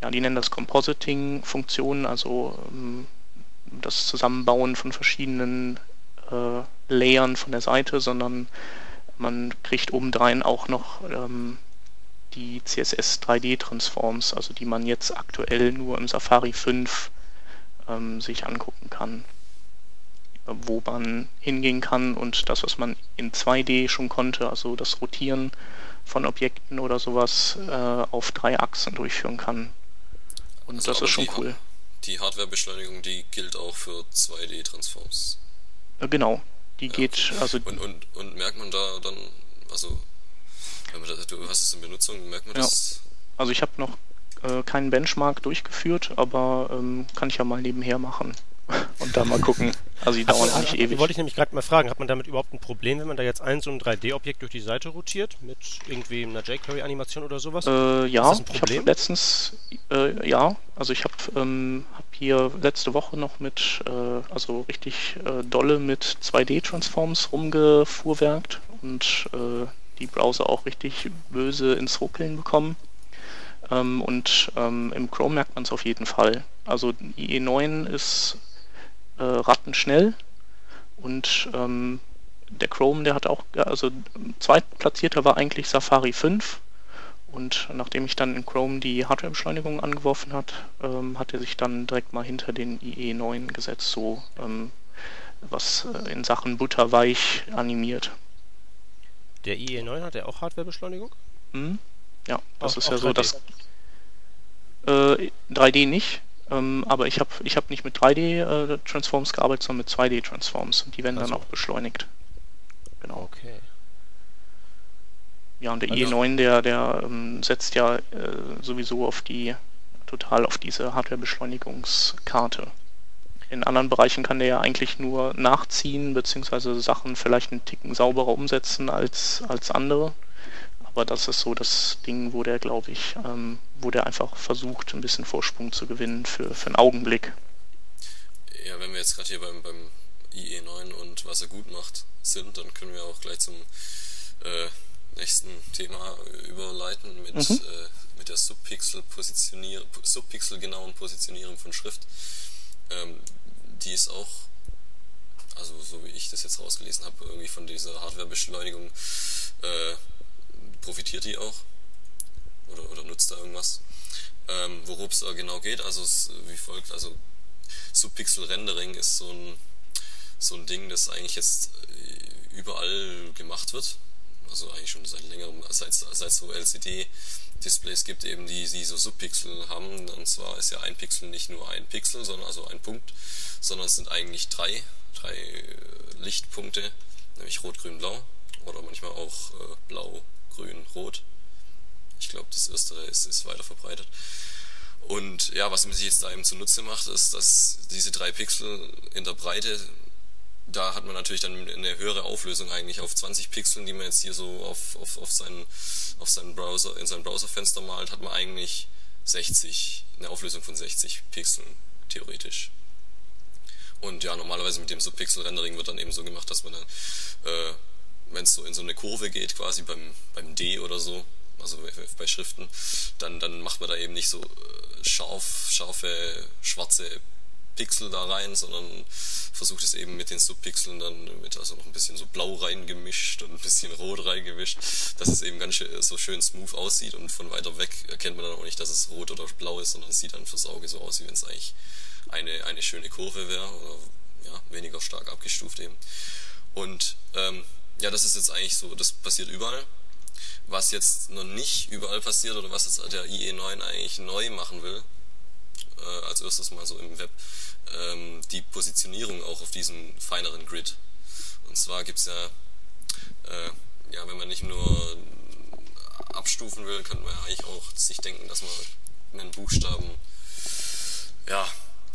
ja, die nennen das Compositing-Funktionen, also ähm, das Zusammenbauen von verschiedenen äh, Layern von der Seite, sondern man kriegt obendrein auch noch ähm, die CSS 3D Transforms, also die man jetzt aktuell nur im Safari 5 ähm, sich angucken kann, wo man hingehen kann und das, was man in 2D schon konnte, also das Rotieren von Objekten oder sowas äh, auf drei Achsen durchführen kann. Und also das ist schon cool. Die Hardwarebeschleunigung, die gilt auch für 2D-Transforms. Äh, genau, die ja, geht, also. Und, und, und merkt man da dann, also, wenn man das, du hast es in Benutzung, merkt man ja. das? Also ich habe noch äh, keinen Benchmark durchgeführt, aber ähm, kann ich ja mal nebenher machen und dann mal gucken. Also die dauern also, nicht ewig. Wollte ich nämlich gerade mal fragen, hat man damit überhaupt ein Problem, wenn man da jetzt ein so ein 3D-Objekt durch die Seite rotiert mit irgendwie einer jQuery-Animation oder sowas? Äh, ja, ich habe letztens, äh, ja, also ich habe ähm, hab hier letzte Woche noch mit, äh, also richtig äh, dolle mit 2D-Transforms rumgefuhrwerkt und äh, die Browser auch richtig böse ins Ruckeln bekommen. Ähm, und ähm, im Chrome merkt man es auf jeden Fall. Also IE9 ist äh, rattenschnell und ähm, der Chrome, der hat auch, also zweitplatzierter war eigentlich Safari 5 und nachdem ich dann in Chrome die Hardwarebeschleunigung angeworfen hat, ähm, hat er sich dann direkt mal hinter den IE9 gesetzt, so ähm, was äh, in Sachen butterweich animiert. Der IE9 hat ja auch Hardwarebeschleunigung? Mhm. Ja, das auch, ist ja so das Äh, 3D nicht, ähm, aber ich habe ich hab nicht mit 3D äh, Transforms gearbeitet, sondern mit 2D Transforms und die werden also. dann auch beschleunigt. Genau. Okay. Ja, und der also. IE9, der, der ähm, setzt ja äh, sowieso auf die, total auf diese Hardware-Beschleunigungskarte. In anderen Bereichen kann der ja eigentlich nur nachziehen, beziehungsweise Sachen vielleicht einen Ticken sauberer umsetzen als, als andere. Aber das ist so das Ding, wo der, glaube ich, ähm, wo der einfach versucht, ein bisschen Vorsprung zu gewinnen für, für einen Augenblick. Ja, wenn wir jetzt gerade hier beim, beim IE9 und was er gut macht sind, dann können wir auch gleich zum äh, nächsten Thema überleiten mit, mhm. äh, mit der Subpixel-genauen Positionierung von Schrift. Ähm, die ist auch, also so wie ich das jetzt rausgelesen habe, irgendwie von dieser Hardwarebeschleunigung äh, profitiert die auch oder, oder nutzt da irgendwas. Ähm, Worum es da genau geht, also es, wie folgt, also Subpixel Rendering ist so ein, so ein Ding, das eigentlich jetzt äh, überall gemacht wird. Also eigentlich schon seit längerem, seit, seit so LCD-Displays gibt eben, die, die so Subpixel haben. Und zwar ist ja ein Pixel nicht nur ein Pixel, sondern also ein Punkt, sondern es sind eigentlich drei, drei äh, Lichtpunkte, nämlich Rot, Grün, Blau oder manchmal auch äh, Blau, Grün, Rot. Ich glaube, das Erstere ist, ist weiter verbreitet. Und ja, was man sich jetzt da eben zunutze macht, ist, dass diese drei Pixel in der Breite, da hat man natürlich dann eine höhere Auflösung eigentlich auf 20 Pixeln, die man jetzt hier so auf, auf, auf, seinen, auf seinen Browser, in sein Browserfenster malt, hat man eigentlich 60, eine Auflösung von 60 Pixeln, theoretisch. Und ja, normalerweise mit dem Subpixel-Rendering wird dann eben so gemacht, dass man dann, äh, wenn es so in so eine Kurve geht, quasi beim, beim D oder so, also bei Schriften, dann, dann macht man da eben nicht so äh, scharf, scharfe, schwarze Pixel da rein, sondern versucht es eben mit den Subpixeln dann mit also noch ein bisschen so blau reingemischt und ein bisschen rot reingemischt, dass es eben ganz schön, so schön smooth aussieht und von weiter weg erkennt man dann auch nicht, dass es rot oder blau ist, sondern sieht dann fürs Auge so aus, wie wenn es eigentlich eine, eine schöne Kurve wäre oder ja, weniger stark abgestuft eben. Und ähm, ja, das ist jetzt eigentlich so, das passiert überall. Was jetzt noch nicht überall passiert oder was jetzt der IE9 eigentlich neu machen will, äh, als erstes mal so im Web, ähm, die Positionierung auch auf diesem feineren Grid. Und zwar gibt's ja, äh, ja, wenn man nicht nur abstufen will, könnte man ja eigentlich auch sich denken, dass man einen Buchstaben ja,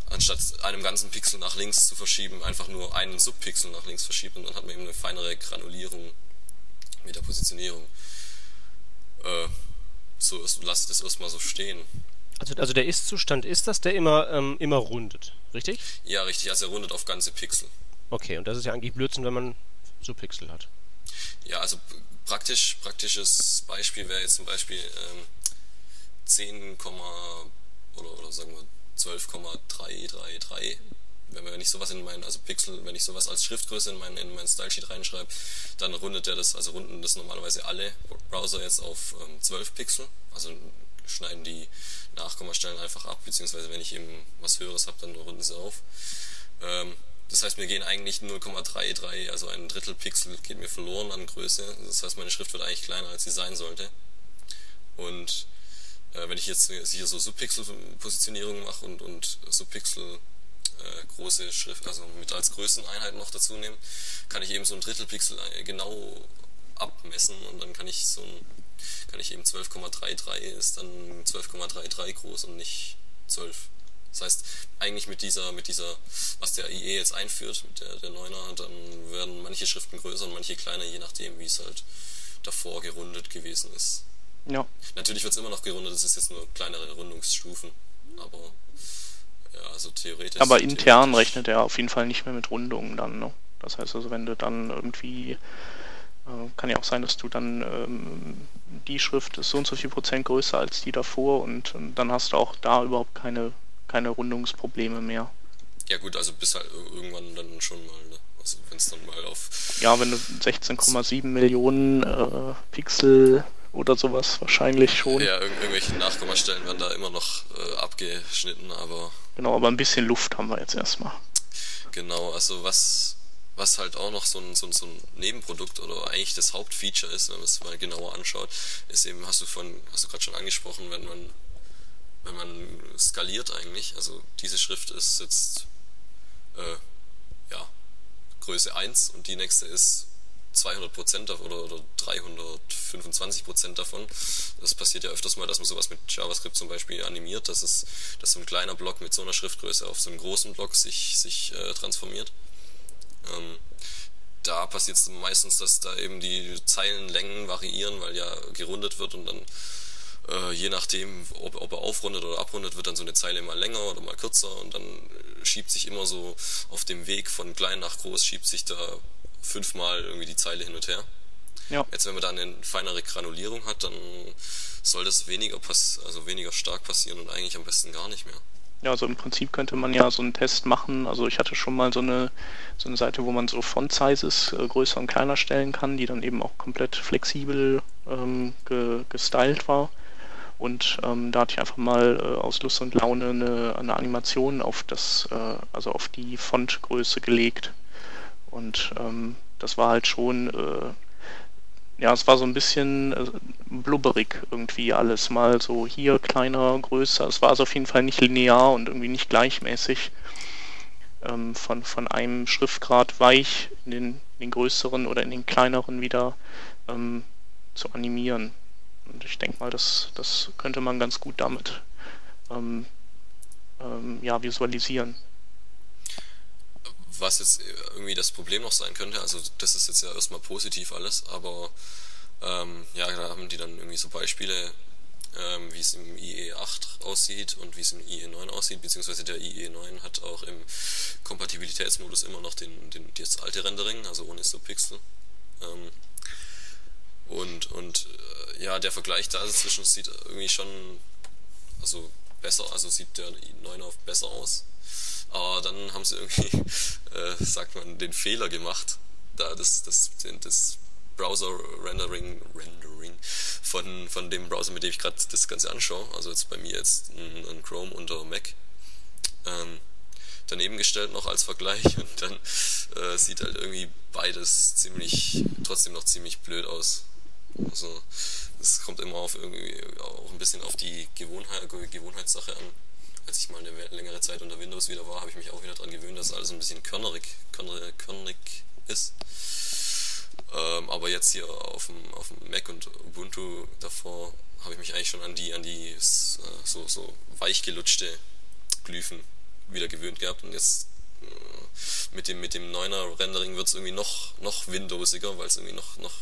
anstatt einem ganzen Pixel nach links zu verschieben, einfach nur einen Subpixel nach links verschiebt und dann hat man eben eine feinere Granulierung mit der Positionierung. Äh, so lasse ich das erstmal so stehen. Also, also der Ist-Zustand ist, dass der immer, ähm, immer rundet, richtig? Ja, richtig. Also er rundet auf ganze Pixel. Okay, und das ist ja eigentlich Blödsinn, wenn man Subpixel hat. Ja, also praktisch, praktisches Beispiel wäre jetzt zum Beispiel ähm, 10, oder, oder sagen wir 12,333. Wenn ich sowas in meinen, also Pixel, wenn ich sowas als Schriftgröße in meinen, in meinen Stylesheet reinschreibe, dann rundet der das, also runden das normalerweise alle Browser jetzt auf ähm, 12 Pixel. Also schneiden die Nachkommastellen einfach ab, beziehungsweise wenn ich eben was Höheres habe, dann runden sie auf. Ähm, das heißt, mir gehen eigentlich 0,33, also ein Drittel Pixel geht mir verloren an Größe. Das heißt, meine Schrift wird eigentlich kleiner, als sie sein sollte. Und äh, wenn ich jetzt hier so Subpixel-Positionierung mache und, und Subpixel äh, große Schrift, also mit als Größeneinheit noch dazu nehmen, kann ich eben so ein Drittelpixel äh, genau abmessen und dann kann ich so ein, kann ich eben 12,33 ist dann 12,33 groß und nicht 12. Das heißt, eigentlich mit dieser, mit dieser, was der IE jetzt einführt, mit der, der 9er, dann werden manche Schriften größer und manche kleiner, je nachdem, wie es halt davor gerundet gewesen ist. Ja. Natürlich wird es immer noch gerundet, das ist jetzt nur kleinere Rundungsstufen, aber ja, also theoretisch. Aber intern theoretisch. rechnet er auf jeden Fall nicht mehr mit Rundungen dann, ne? Das heißt also, wenn du dann irgendwie äh, kann ja auch sein, dass du dann ähm, die Schrift ist so und so viel Prozent größer als die davor und, und dann hast du auch da überhaupt keine, keine Rundungsprobleme mehr. Ja gut, also bis halt irgendwann dann schon mal, ne? Also wenn es dann mal auf. Ja, wenn du 16,7 Millionen äh, Pixel oder sowas wahrscheinlich schon. Ja, ir irgendwelche Nachkommastellen werden da immer noch äh, abgeschnitten, aber. Genau, aber ein bisschen Luft haben wir jetzt erstmal. Genau, also was, was halt auch noch so ein, so, ein, so ein Nebenprodukt oder eigentlich das Hauptfeature ist, wenn man es mal genauer anschaut, ist eben, hast du von, hast du gerade schon angesprochen, wenn man wenn man skaliert eigentlich, also diese Schrift ist jetzt äh, ja, Größe 1 und die nächste ist 200 Prozent oder, oder 325 Prozent davon. Das passiert ja öfters mal, dass man sowas mit JavaScript zum Beispiel animiert, dass es, dass so ein kleiner Block mit so einer Schriftgröße auf so einem großen Block sich, sich äh, transformiert. Ähm, da passiert es meistens, dass da eben die Zeilenlängen variieren, weil ja gerundet wird und dann äh, je nachdem, ob, ob, er aufrundet oder abrundet, wird dann so eine Zeile mal länger oder mal kürzer und dann schiebt sich immer so auf dem Weg von klein nach groß, schiebt sich da fünfmal irgendwie die Zeile hin und her. Ja. Jetzt, wenn man dann eine feinere Granulierung hat, dann soll das weniger, pass also weniger stark passieren und eigentlich am besten gar nicht mehr. Ja, also im Prinzip könnte man ja so einen Test machen. Also ich hatte schon mal so eine, so eine Seite, wo man so Font-Sizes äh, größer und kleiner stellen kann, die dann eben auch komplett flexibel ähm, ge gestylt war. Und ähm, da hatte ich einfach mal äh, aus Lust und Laune eine, eine Animation auf das, äh, also auf die Fontgröße gelegt. Und ähm, das war halt schon, äh, ja, es war so ein bisschen äh, blubberig irgendwie alles mal so hier kleiner, größer. Es war also auf jeden Fall nicht linear und irgendwie nicht gleichmäßig. Ähm, von, von einem Schriftgrad weich in den, in den größeren oder in den kleineren wieder ähm, zu animieren. Und ich denke mal, das, das könnte man ganz gut damit ähm, ähm, ja, visualisieren. Was jetzt irgendwie das Problem noch sein könnte, also das ist jetzt ja erstmal positiv alles, aber ähm, ja, da haben die dann irgendwie so Beispiele, ähm, wie es im IE8 aussieht und wie es im IE9 aussieht, beziehungsweise der IE9 hat auch im Kompatibilitätsmodus immer noch den, den, das alte Rendering, also ohne Subpixel. Ähm, und, und äh, ja, der Vergleich da dazwischen sieht irgendwie schon also besser, also sieht der i9 auf besser aus. Aber dann haben sie irgendwie, äh, sagt man, den Fehler gemacht, da das, das, das Browser-Rendering Rendering von, von dem Browser, mit dem ich gerade das Ganze anschaue, also jetzt bei mir jetzt ein, ein Chrome unter Mac, ähm, daneben gestellt noch als Vergleich und dann äh, sieht halt irgendwie beides ziemlich, trotzdem noch ziemlich blöd aus. Also es kommt immer auf irgendwie auch ein bisschen auf die Gewohnheit, Gewohnheitssache an. Als ich mal eine längere Zeit unter Windows wieder war, habe ich mich auch wieder daran gewöhnt, dass alles ein bisschen körnerig, körnerig, ist. Ähm, aber jetzt hier auf dem, auf dem Mac und Ubuntu davor habe ich mich eigentlich schon an die, an die äh, so, so weich gelutschte Glyphen wieder gewöhnt gehabt und jetzt äh, mit dem, mit dem 9er Rendering wird es irgendwie noch, noch Windowsiger, weil es irgendwie noch, noch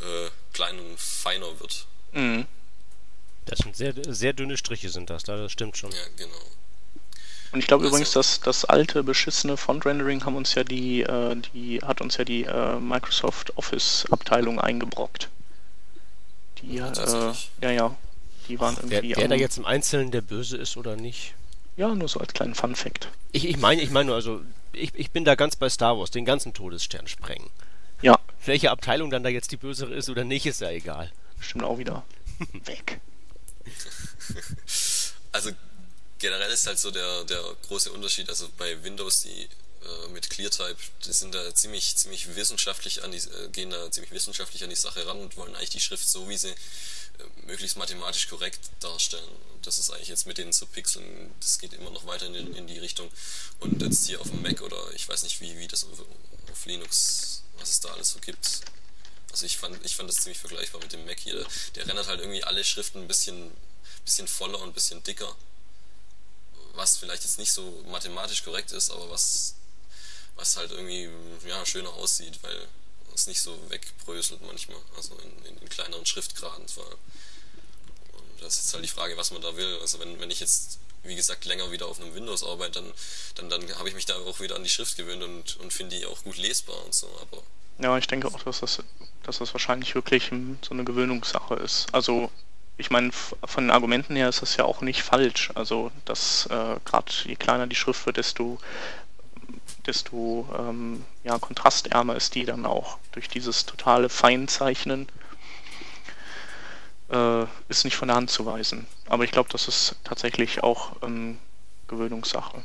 äh, klein und feiner wird. Mhm. Das sind sehr, sehr dünne Striche sind das, das stimmt schon. Ja, genau. Und ich glaube also, übrigens, dass das alte beschissene Font-Rendering haben uns ja die, äh, die hat uns ja die äh, Microsoft Office Abteilung eingebrockt. Die, äh, ja, ja, die waren Ach, irgendwie. Wer, wer da jetzt im Einzelnen der Böse ist oder nicht? Ja, nur so als kleinen Fun-Fact. Ich, ich meine, ich meine nur, also ich, ich bin da ganz bei Star Wars, den ganzen Todesstern sprengen. Ja. Welche Abteilung dann da jetzt die bösere ist oder nicht, ist ja egal. Stimmt auch wieder. Weg. Also generell ist halt so der, der große Unterschied, also bei Windows, die äh, mit ClearType, die sind da ziemlich, ziemlich wissenschaftlich an die, äh, gehen da ziemlich wissenschaftlich an die Sache ran und wollen eigentlich die Schrift so, wie sie äh, möglichst mathematisch korrekt darstellen. Das ist eigentlich jetzt mit den Subpixeln, das geht immer noch weiter in, in die Richtung. Und jetzt hier auf dem Mac oder ich weiß nicht, wie, wie das auf, auf Linux was es da alles so gibt. Also ich fand, ich fand das ziemlich vergleichbar mit dem Mac hier. Der rendert halt irgendwie alle Schriften ein bisschen, bisschen voller und ein bisschen dicker. Was vielleicht jetzt nicht so mathematisch korrekt ist, aber was, was halt irgendwie ja, schöner aussieht, weil es nicht so wegbröselt manchmal. Also in, in, in kleineren Schriftgraden zwar. Und das ist jetzt halt die Frage, was man da will. Also wenn, wenn ich jetzt wie gesagt, länger wieder auf einem Windows arbeite, dann, dann, dann habe ich mich da auch wieder an die Schrift gewöhnt und, und finde die auch gut lesbar und so. Aber ja, ich denke auch, dass das, dass das wahrscheinlich wirklich so eine Gewöhnungssache ist. Also ich meine, von den Argumenten her ist das ja auch nicht falsch. Also, dass äh, gerade je kleiner die Schrift wird, desto, desto ähm, ja, kontrastärmer ist die dann auch durch dieses totale Feinzeichnen äh, ist nicht von der Hand zu weisen. Aber ich glaube, das ist tatsächlich auch ähm, Gewöhnungssache.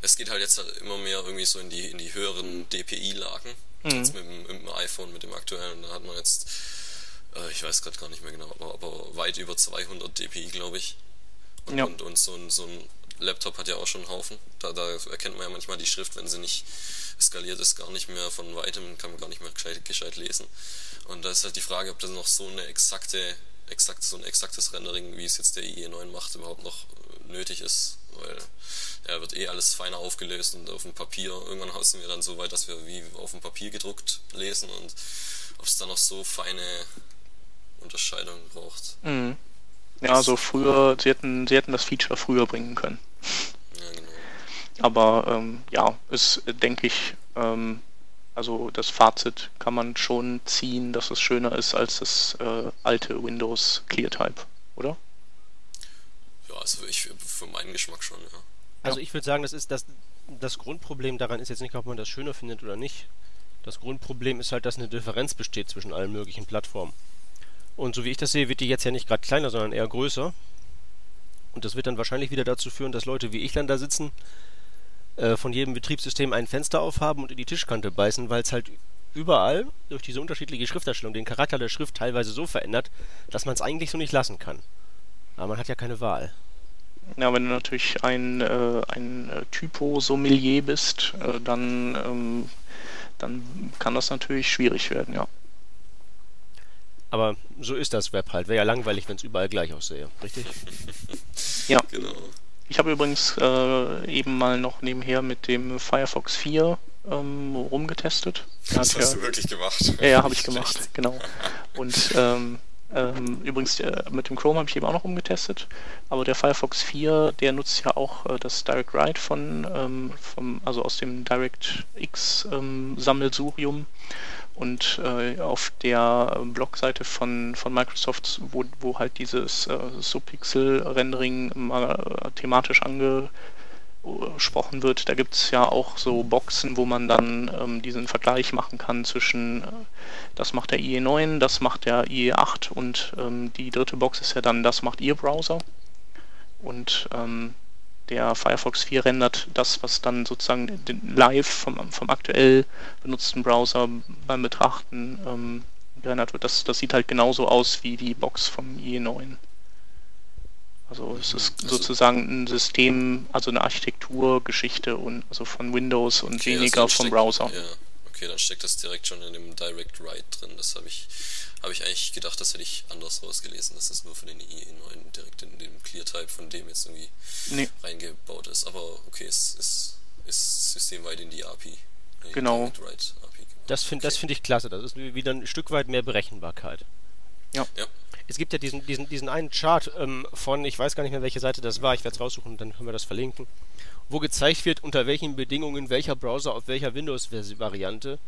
Es geht halt jetzt halt immer mehr irgendwie so in die, in die höheren DPI-Lagen. Mhm. Jetzt mit, mit, dem iPhone, mit dem aktuellen, da hat man jetzt, äh, ich weiß gerade gar nicht mehr genau, aber, aber weit über 200 DPI, glaube ich. Und, ja. und, und so, ein, so ein Laptop hat ja auch schon einen Haufen. Da, da erkennt man ja manchmal die Schrift, wenn sie nicht skaliert ist, gar nicht mehr von weitem, kann man gar nicht mehr gescheit, gescheit lesen. Und da ist halt die Frage, ob das noch so eine exakte, exakt, so ein exaktes Rendering, wie es jetzt der IE9 macht, überhaupt noch nötig ist. Weil ja, wird eh alles feiner aufgelöst und auf dem Papier, irgendwann sind wir dann so weit, dass wir wie auf dem Papier gedruckt lesen und ob es da noch so feine Unterscheidungen braucht. Mhm. Ja, also früher, sie hätten, sie hätten das Feature früher bringen können. Ja, genau. Aber ähm, ja, ist, denke ich, ähm, also das Fazit kann man schon ziehen, dass es schöner ist als das äh, alte Windows ClearType, oder? Ja, also ich für meinen Geschmack schon, ja. Also ich würde sagen, das ist das, das Grundproblem daran ist jetzt nicht, ob man das schöner findet oder nicht. Das Grundproblem ist halt, dass eine Differenz besteht zwischen allen möglichen Plattformen. Und so wie ich das sehe, wird die jetzt ja nicht gerade kleiner, sondern eher größer. Und das wird dann wahrscheinlich wieder dazu führen, dass Leute wie ich dann da sitzen, äh, von jedem Betriebssystem ein Fenster aufhaben und in die Tischkante beißen, weil es halt überall durch diese unterschiedliche Schrifterstellung den Charakter der Schrift teilweise so verändert, dass man es eigentlich so nicht lassen kann. Aber man hat ja keine Wahl. Ja, wenn du natürlich ein, äh, ein äh, Typo-Sommelier bist, äh, dann, ähm, dann kann das natürlich schwierig werden, ja. Aber so ist das Web halt. Wäre ja langweilig, wenn es überall gleich aussähe, richtig? ja. Genau. Ich habe übrigens äh, eben mal noch nebenher mit dem Firefox 4 ähm, rumgetestet. Das hast ja, du wirklich gemacht. Ja, ja habe ich gemacht, genau. Und ähm, ähm, übrigens äh, mit dem Chrome habe ich eben auch noch umgetestet, aber der Firefox 4, der nutzt ja auch äh, das Direct Write von, ähm, vom, also aus dem DirectX ähm, Sammelsurium und äh, auf der Blogseite von, von Microsoft, wo, wo halt dieses äh, Subpixel-Rendering mal thematisch angesprochen wird, da gibt es ja auch so Boxen, wo man dann ähm, diesen Vergleich machen kann zwischen, äh, das macht der IE9, das macht der IE8 und ähm, die dritte Box ist ja dann, das macht Ihr Browser. Und ähm, der Firefox 4 rendert das, was dann sozusagen live vom, vom aktuell benutzten Browser beim Betrachten ähm, gerendert wird. Das, das sieht halt genauso aus wie die Box vom IE9. Also es ist also sozusagen ein System, also eine Architekturgeschichte und also von Windows und okay, weniger also vom steckt, Browser. Ja, okay, dann steckt das direkt schon in dem Direct Write drin. Das habe ich habe ich eigentlich gedacht, das hätte ich anders rausgelesen, dass das nur für den IE9 direkt in dem Clear-Type von dem jetzt irgendwie nee. reingebaut ist. Aber okay, es ist, ist systemweit in die API. Genau. API das finde okay. find ich klasse. Das ist wieder ein Stück weit mehr Berechenbarkeit. Ja. ja. Es gibt ja diesen, diesen, diesen einen Chart ähm, von, ich weiß gar nicht mehr, welche Seite das war, ich werde es raussuchen und dann können wir das verlinken, wo gezeigt wird, unter welchen Bedingungen welcher Browser auf welcher Windows-Variante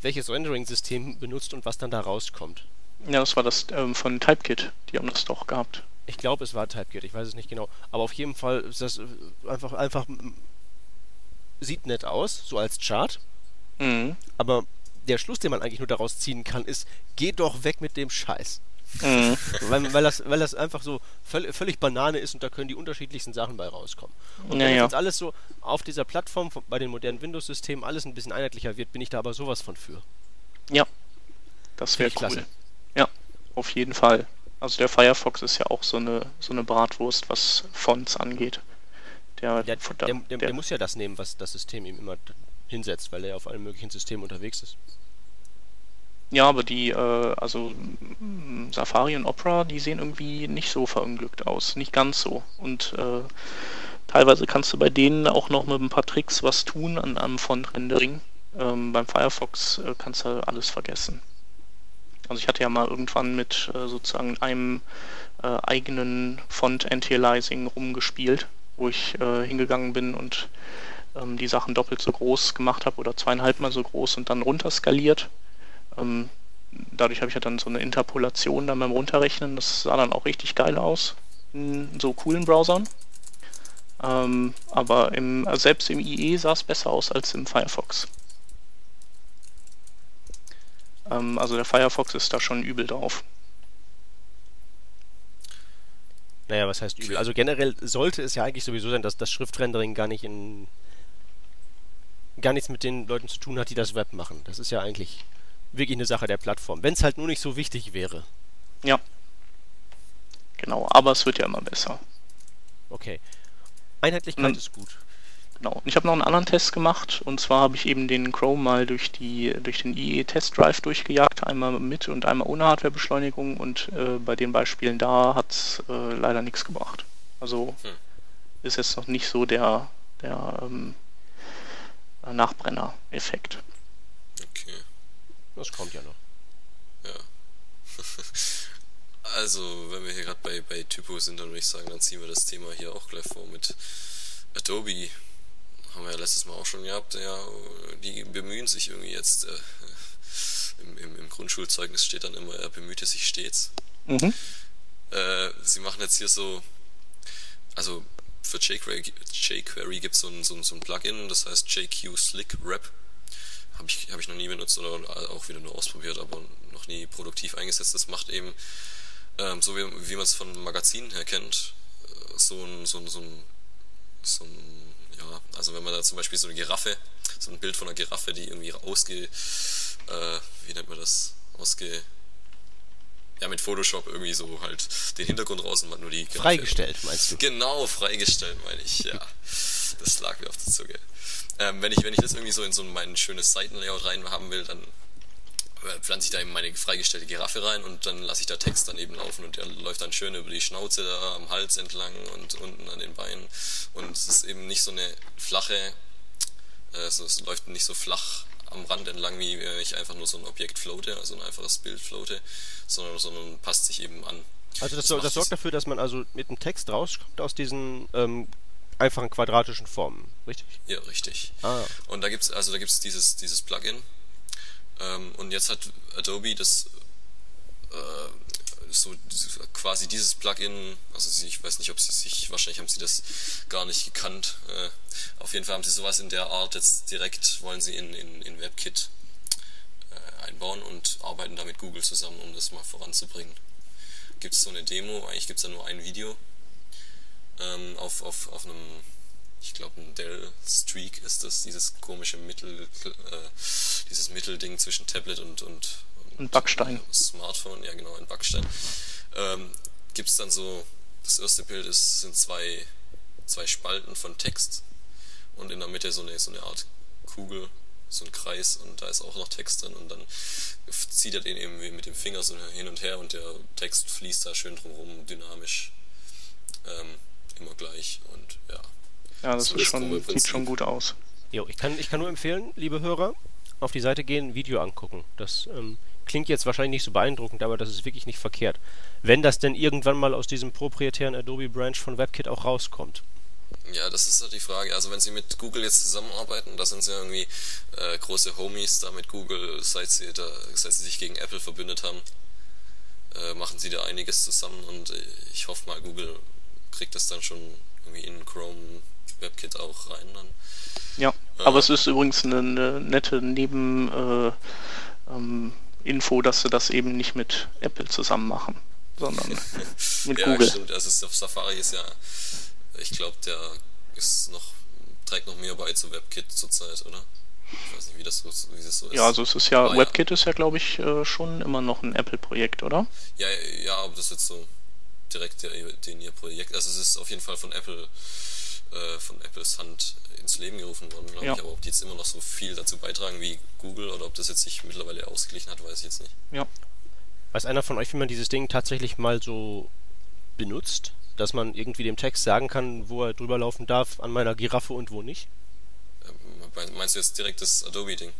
welches Rendering-System benutzt und was dann da rauskommt. Ja, das war das ähm, von Typekit. Die haben das doch gehabt. Ich glaube, es war Typekit, ich weiß es nicht genau. Aber auf jeden Fall ist das äh, einfach, einfach sieht nett aus, so als Chart. Mhm. Aber der Schluss, den man eigentlich nur daraus ziehen kann, ist, geh doch weg mit dem Scheiß. Mhm. weil, weil, das, weil das einfach so völ völlig Banane ist und da können die unterschiedlichsten Sachen bei rauskommen. Und wenn ja, jetzt alles so auf dieser Plattform bei den modernen Windows-Systemen alles ein bisschen einheitlicher wird, bin ich da aber sowas von für. Ja, das wäre cool. Klasse. Auf jeden Fall. Also der Firefox ist ja auch so eine, so eine Bratwurst, was Fonts angeht. Der, der, der, der, der muss ja das nehmen, was das System ihm immer hinsetzt, weil er auf allen möglichen Systemen unterwegs ist. Ja, aber die, äh, also Safari und Opera, die sehen irgendwie nicht so verunglückt aus. Nicht ganz so. Und äh, teilweise kannst du bei denen auch noch mit ein paar Tricks was tun an einem Font-Rendering. Ähm, beim Firefox äh, kannst du alles vergessen. Also ich hatte ja mal irgendwann mit äh, sozusagen einem äh, eigenen Font Anti-Aliasing rumgespielt, wo ich äh, hingegangen bin und ähm, die Sachen doppelt so groß gemacht habe oder zweieinhalb mal so groß und dann runterskaliert. Ähm, dadurch habe ich ja dann so eine Interpolation dann beim Runterrechnen. Das sah dann auch richtig geil aus in so coolen Browsern. Ähm, aber im, also selbst im IE sah es besser aus als im Firefox. Ähm, also der Firefox ist da schon übel drauf. Naja, was heißt übel? Also generell sollte es ja eigentlich sowieso sein, dass das Schriftrendering gar nicht in gar nichts mit den Leuten zu tun hat, die das Web machen. Das ist ja eigentlich wirklich eine Sache der Plattform. Wenn es halt nur nicht so wichtig wäre. Ja. Genau, aber es wird ja immer besser. Okay. Einheitlichkeit Hm. ist gut. Genau. Und ich habe noch einen anderen Test gemacht und zwar habe ich eben den Chrome mal durch die durch den IE Test Drive durchgejagt, einmal mit und einmal ohne Hardwarebeschleunigung und äh, bei den Beispielen da hat es äh, leider nichts gebracht. Also Hm. ist jetzt noch nicht so der der ähm, Nachbrenner-Effekt. Okay. Das kommt ja noch. Ja. also, wenn wir hier gerade bei, bei Typo sind, dann würde ich sagen, dann ziehen wir das Thema hier auch gleich vor mit Adobe. Haben wir ja letztes Mal auch schon gehabt. Ja, die bemühen sich irgendwie jetzt. Äh, im, im, Im Grundschulzeugnis steht dann immer, er bemühte sich stets. Mhm. Äh, sie machen jetzt hier so, also für jQuery, jQuery gibt so es so, ein- so ein Plugin, das heißt JQ Slick Wrap. Habe ich, hab ich noch nie benutzt oder auch wieder nur ausprobiert, aber noch nie produktiv eingesetzt. Das macht eben, ähm, so wie, wie man es von Magazinen her kennt, äh, so ein, so ein, so ein, so ein, ja, also wenn man da zum Beispiel so eine Giraffe, so ein Bild von einer Giraffe, die irgendwie ausge, äh, wie nennt man das, ausge, ja, mit Photoshop irgendwie so halt den Hintergrund raus und man nur die Giraffe. Freigestellt, meinst du? Genau, freigestellt, meine ich, ja. Das lag mir auf der Zunge. Ähm, wenn, ich, wenn ich das irgendwie so in so mein schönes Seitenlayout rein haben will, dann pflanze ich da eben meine freigestellte Giraffe rein und dann lasse ich da Text daneben laufen und der läuft dann schön über die Schnauze da am Hals entlang und unten an den Beinen. Und es ist eben nicht so eine flache, äh, so, es läuft nicht so flach am Rand entlang, wie wenn ich einfach nur so ein Objekt floate, also ein einfaches Bild floate, sondern, sondern passt sich eben an. Also das, Das das sorgt dafür, dass man also mit einem Text rauskommt aus diesen ähm, einfachen quadratischen Formen, richtig? Ja, richtig. Ah. Und da gibt's also da gibt's dieses dieses Plugin ähm, und jetzt hat Adobe das äh, so quasi dieses Plugin, also ich weiß nicht, ob sie sich wahrscheinlich haben sie das gar nicht gekannt. Äh, auf jeden Fall haben sie sowas in der Art jetzt direkt wollen sie in in, in WebKit äh, einbauen und arbeiten da mit Google zusammen, um das mal voranzubringen. Gibt es so eine Demo? Eigentlich gibt es da nur ein Video ähm, auf, auf, auf einem, ich glaube, ein Dell Streak ist das, dieses komische Mittel, äh, dieses Mittelding zwischen Tablet und, und, Und Backstein. äh, Smartphone, ja genau, ein Backstein. Ähm, Gibt es dann so, das erste Bild ist, sind zwei, zwei Spalten von Text und in der Mitte so eine, so eine Art Kugel, so ein Kreis und da ist auch noch Text drin und dann zieht er den eben mit dem Finger so hin und her und der Text fließt da schön drumherum, dynamisch, ähm, immer gleich und ja. Ja, das So ist schon, sieht Prinzip. schon gut aus. Jo, ich kann, ich kann nur empfehlen, liebe Hörer, auf die Seite gehen, Video angucken. Das ähm, klingt jetzt wahrscheinlich nicht so beeindruckend, aber das ist wirklich nicht verkehrt. Wenn das denn irgendwann mal aus diesem proprietären Adobe Branch von WebKit auch rauskommt. Ja, das ist halt die Frage. Also wenn Sie mit Google jetzt zusammenarbeiten, da sind Sie irgendwie äh, große Homies da mit Google, seit Sie, da, seit Sie sich gegen Apple verbündet haben, äh, machen Sie da einiges zusammen und äh, ich hoffe mal, Google kriegt das dann schon irgendwie in Chrome WebKit auch rein dann. Ja, Ja. aber es ist übrigens eine, eine nette Neben äh, ähm, dass sie das eben nicht mit Apple zusammen machen, sondern mit ja, Google. stimmt. Also Safari ist ja, ich glaube, der ist noch, trägt noch mehr bei zu WebKit zurzeit, oder? Ich weiß nicht, wie das so, wie das so ist. Ja, also es ist ja, Aber WebKit ist ja, glaube ich, äh, schon immer noch ein Apple-Projekt, oder? Ja, ja, ob das jetzt so direkt den ihr Projekt, also es ist auf jeden Fall von Apple, äh, von Apples Hand ins Leben gerufen worden, glaube Ja. ich. Aber ob die jetzt immer noch so viel dazu beitragen wie Google oder ob das jetzt sich mittlerweile ausgeglichen hat, weiß ich jetzt nicht. Ja. Weiß einer von euch, wie man dieses Ding tatsächlich mal so benutzt? Dass man irgendwie dem Text sagen kann, wo er drüber laufen darf an meiner Giraffe und wo nicht? Ähm, Meinst du jetzt direkt das Adobe-Ding?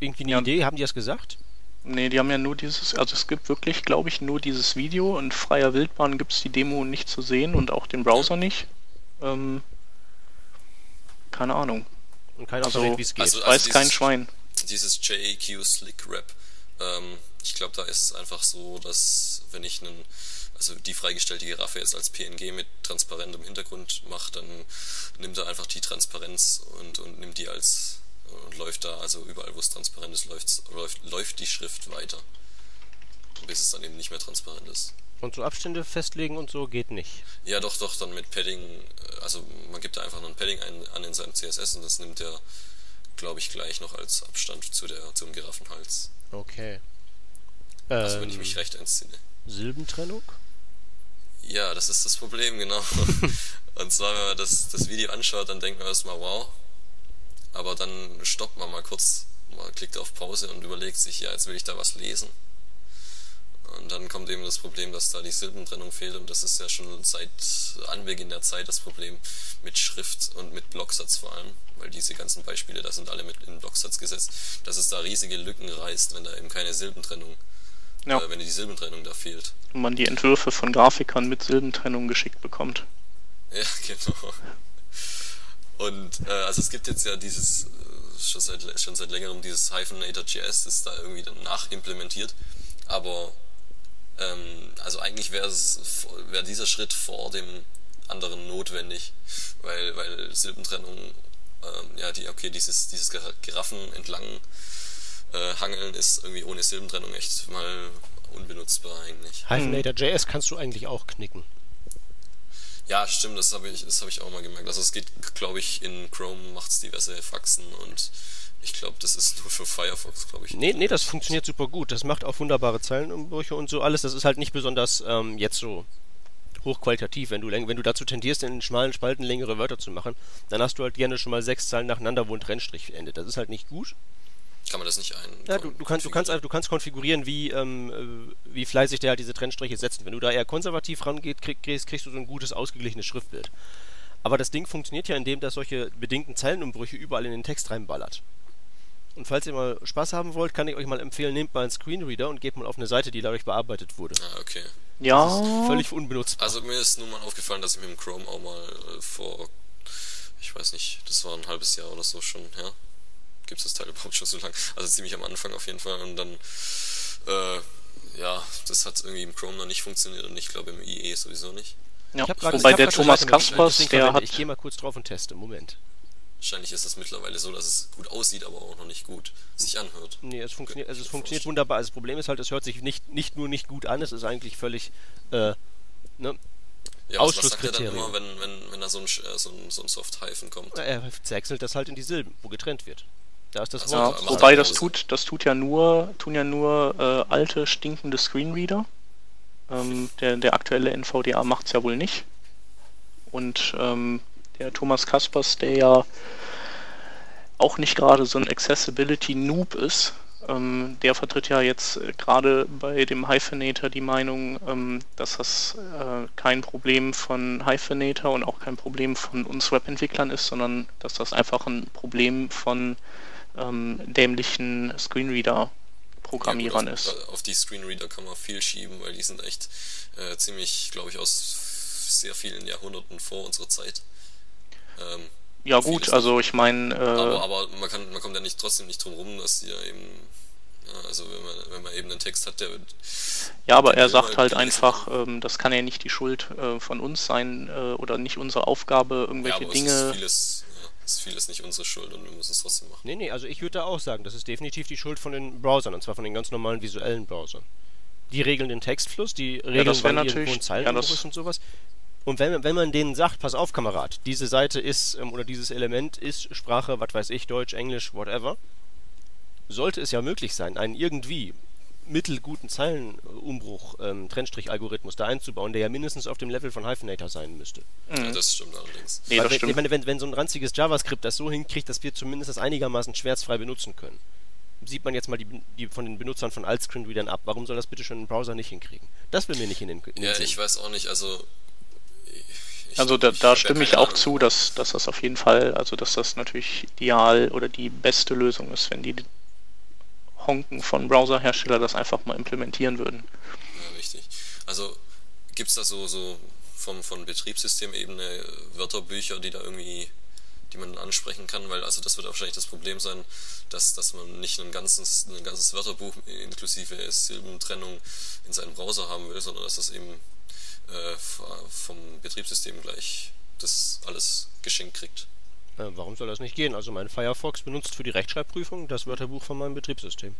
Irgendwie eine Ja. Idee? Haben die das gesagt? Nee, die haben ja nur dieses, also es gibt wirklich, glaube ich, nur dieses Video. In freier Wildbahn gibt es die Demo nicht zu sehen und auch den Browser nicht. Ähm, keine Ahnung. Und keiner Also- verrät, wie es geht. Also- Weiß kein dieses- Schwein. Dieses JQ Slick Wrap, ähm, ich glaube, da ist es einfach so, dass wenn ich einen, also die freigestellte Giraffe jetzt als PNG mit transparentem Hintergrund mache, dann nimmt er einfach die Transparenz und, und nimmt die als und läuft da, also überall wo es transparent ist, läuft, läuft, läuft die Schrift weiter. Bis es dann eben nicht mehr transparent ist. Und so Abstände festlegen und so geht nicht. Ja, doch, doch, dann mit Padding, äh, also man gibt da einfach noch ein Padding ein, an in seinem CSS und das nimmt er, glaube ich, gleich noch als Abstand zu der, zum Giraffenhals. Okay. Also wenn ich Ähm, mich recht entsinne. Silbentrennung? Ja, das ist das Problem, genau. und zwar, wenn man das, das Video anschaut, dann denkt man erstmal, wow. Aber dann stoppt man mal kurz, man klickt auf Pause und überlegt sich, ja, jetzt will ich da was lesen. Und dann kommt eben das Problem, dass da die Silbentrennung fehlt und das ist ja schon seit Anbeginn der Zeit das Problem mit Schrift und mit Blocksatz vor allem, weil diese ganzen Beispiele, da sind alle mit in Blocksatz gesetzt, dass es da riesige Lücken reißt, wenn da eben keine Silbentrennung, ja. äh, wenn die Silbentrennung da fehlt. Und man die Entwürfe von Grafikern mit Silbentrennung geschickt bekommt. Ja, genau. Und äh, also es gibt jetzt ja dieses, äh, schon seit, schon seit längerem dieses Hyphenator.js, ist da irgendwie dann nachimplementiert, aber ähm, also eigentlich wäre wär dieser Schritt vor dem anderen notwendig, weil, weil Silbentrennung, ähm, ja, die, okay, dieses, dieses Giraffen entlang äh, hangeln ist irgendwie ohne Silbentrennung echt mal unbenutzbar eigentlich. Hyphenator.js kannst du eigentlich auch knicken. Ja, stimmt, das habe ich, hab ich auch mal gemerkt. Also es geht, glaube ich, in Chrome macht es diverse Faxen und ich glaube, das ist nur für Firefox, glaube ich. Nee, nee, das funktioniert super gut. Das macht auch wunderbare Zeilenumbrüche und so alles. Das ist halt nicht besonders ähm, jetzt so hochqualitativ. Wenn du, wenn du dazu tendierst, in schmalen Spalten längere Wörter zu machen, dann hast du halt gerne schon mal sechs Zeilen nacheinander, wo ein Trennstrich endet. Das ist halt nicht gut. Kann man das nicht ein? Ja, du, du, kannst, du, kannst, du kannst konfigurieren, wie, ähm, äh, wie fleißig der halt diese Trennstriche setzt. Wenn du da eher konservativ rangeht, krieg, kriegst, kriegst du so ein gutes, ausgeglichenes Schriftbild. Aber das Ding funktioniert ja, indem das solche bedingten Zeilenumbrüche überall in den Text reinballert. Und falls ihr mal Spaß haben wollt, kann ich euch mal empfehlen, nehmt mal einen Screenreader und geht mal auf eine Seite, die dadurch bearbeitet wurde. Ah, okay. Ja. völlig unbenutzbar. Also mir ist nun mal aufgefallen, dass ich mit dem Chrome auch mal äh, vor, ich weiß nicht, das war ein halbes Jahr oder so schon, ja. Gibt es das Teil überhaupt schon so lang? Also ziemlich am Anfang auf jeden Fall. Und dann, äh, ja, das hat irgendwie im Chrome noch nicht funktioniert und ich glaube im IE sowieso nicht. Ja, wobei der Thomas Kaspers, der hat... Ich gehe mal kurz drauf und teste, Moment. Wahrscheinlich ist es mittlerweile so, dass es gut aussieht, aber auch noch nicht gut sich anhört. Nee, es funktioniert, also es funktioniert wunderbar. Also das Problem ist halt, es hört sich nicht, nicht nur nicht gut an, es ist eigentlich völlig äh, ne, ja, was, was sagt er dann immer, wenn, wenn, wenn da so ein, äh, so ein, so ein Soft-Hyphen kommt? Er zächselt das halt in die Silben, wo getrennt wird. Da ist das also, Wort. Ja, wobei das tut, das tut ja nur, tun ja nur äh, alte, stinkende Screenreader. Ähm, der, der aktuelle NVDA macht es ja wohl nicht. Und ähm, der Thomas Kaspers, der ja auch nicht gerade so ein Accessibility-Noob ist, ähm, der vertritt ja jetzt äh, gerade bei dem Hyphenator die Meinung, ähm, dass das äh, kein Problem von Hyphenator und auch kein Problem von uns Webentwicklern ist, sondern dass das einfach ein Problem von ähm, dämlichen Screenreader-Programmierern ja, ist. Auf die Screenreader kann man viel schieben, weil die sind echt äh, ziemlich, glaube ich, aus sehr vielen Jahrhunderten vor unserer Zeit. Ähm, ja gut, also ich meine... Äh, aber, aber man, kann, man kommt ja nicht trotzdem nicht drum rum, dass die ja eben... Ja, also wenn man, wenn man eben einen Text hat, der... Ja, aber er sagt halt einfach, ähm, das kann ja nicht die Schuld äh, von uns sein äh, oder nicht unsere Aufgabe, irgendwelche ja, aber Dinge... Es ist vieles, ja, ist vieles nicht unsere Schuld und wir müssen es trotzdem machen. Nee, nee, also ich würde da auch sagen, das ist definitiv die Schuld von den Browsern, und zwar von den ganz normalen visuellen Browsern. Die regeln den Textfluss, die regeln ja, das irgendwo ein Zeilen ja, und sowas. Und wenn, wenn man denen sagt, pass auf, Kamerad, diese Seite ist, ähm, oder dieses Element ist Sprache, was weiß ich, Deutsch, Englisch, whatever, sollte es ja möglich sein, einen irgendwie mittelguten Zeilenumbruch, ähm, Trennstrich-Algorithmus da einzubauen, der ja mindestens auf dem Level von Hyphenator sein müsste. Ja, das stimmt allerdings. Nee, das wenn, stimmt. Ich meine, wenn, wenn so ein ranziges JavaScript das so hinkriegt, dass wir zumindest das einigermaßen schmerzfrei benutzen können, sieht man jetzt mal die, die von den Benutzern von Altscreen-Readern ab. Warum soll das bitte schon ein Browser nicht hinkriegen? Das will mir nicht in den, in den Ja, Sinn. ich weiß auch nicht. Also also da, da stimme ich auch zu, dass, dass das auf jeden Fall, also dass das natürlich ideal oder die beste Lösung ist, wenn die Honken von Browserhersteller das einfach mal implementieren würden. Ja, richtig. Also gibt es da so, so vom, von Betriebssystemebene Wörterbücher, die da irgendwie, die man ansprechen kann, weil also das wird wahrscheinlich das Problem sein, dass, dass man nicht ein ganzes, ein ganzes Wörterbuch inklusive Silbentrennung in seinem Browser haben will, sondern dass das eben äh, vom Betriebssystem gleich das alles geschenkt kriegt. Äh, warum soll das nicht gehen? Also mein Firefox benutzt für die Rechtschreibprüfung das Wörterbuch von meinem Betriebssystem.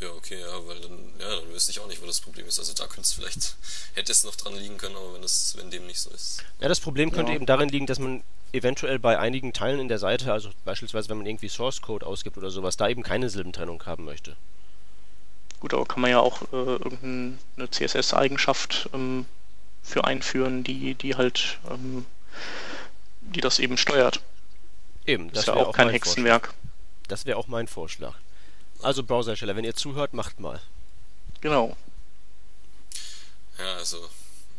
Ja, okay, ja, weil dann, ja, dann wüsste ich auch nicht, wo das Problem ist. Also da könnte es vielleicht, hätte es noch dran liegen können, aber wenn es, wenn dem nicht so ist. Ja, das Problem könnte ja. eben darin liegen, dass man eventuell bei einigen Teilen in der Seite, also beispielsweise wenn man irgendwie Source Code ausgibt oder sowas, da eben keine Silbentrennung haben möchte. Gut, aber kann man ja auch äh, irgendeine CSS-Eigenschaft ähm, für einführen, die, die halt, ähm, die das eben steuert. Eben, Das das ist ja wäre auch kein mein Hexenwerk. Vorschlag. Das wäre auch mein Vorschlag. Also Browserhersteller, wenn ihr zuhört, macht mal. Genau. Ja, also,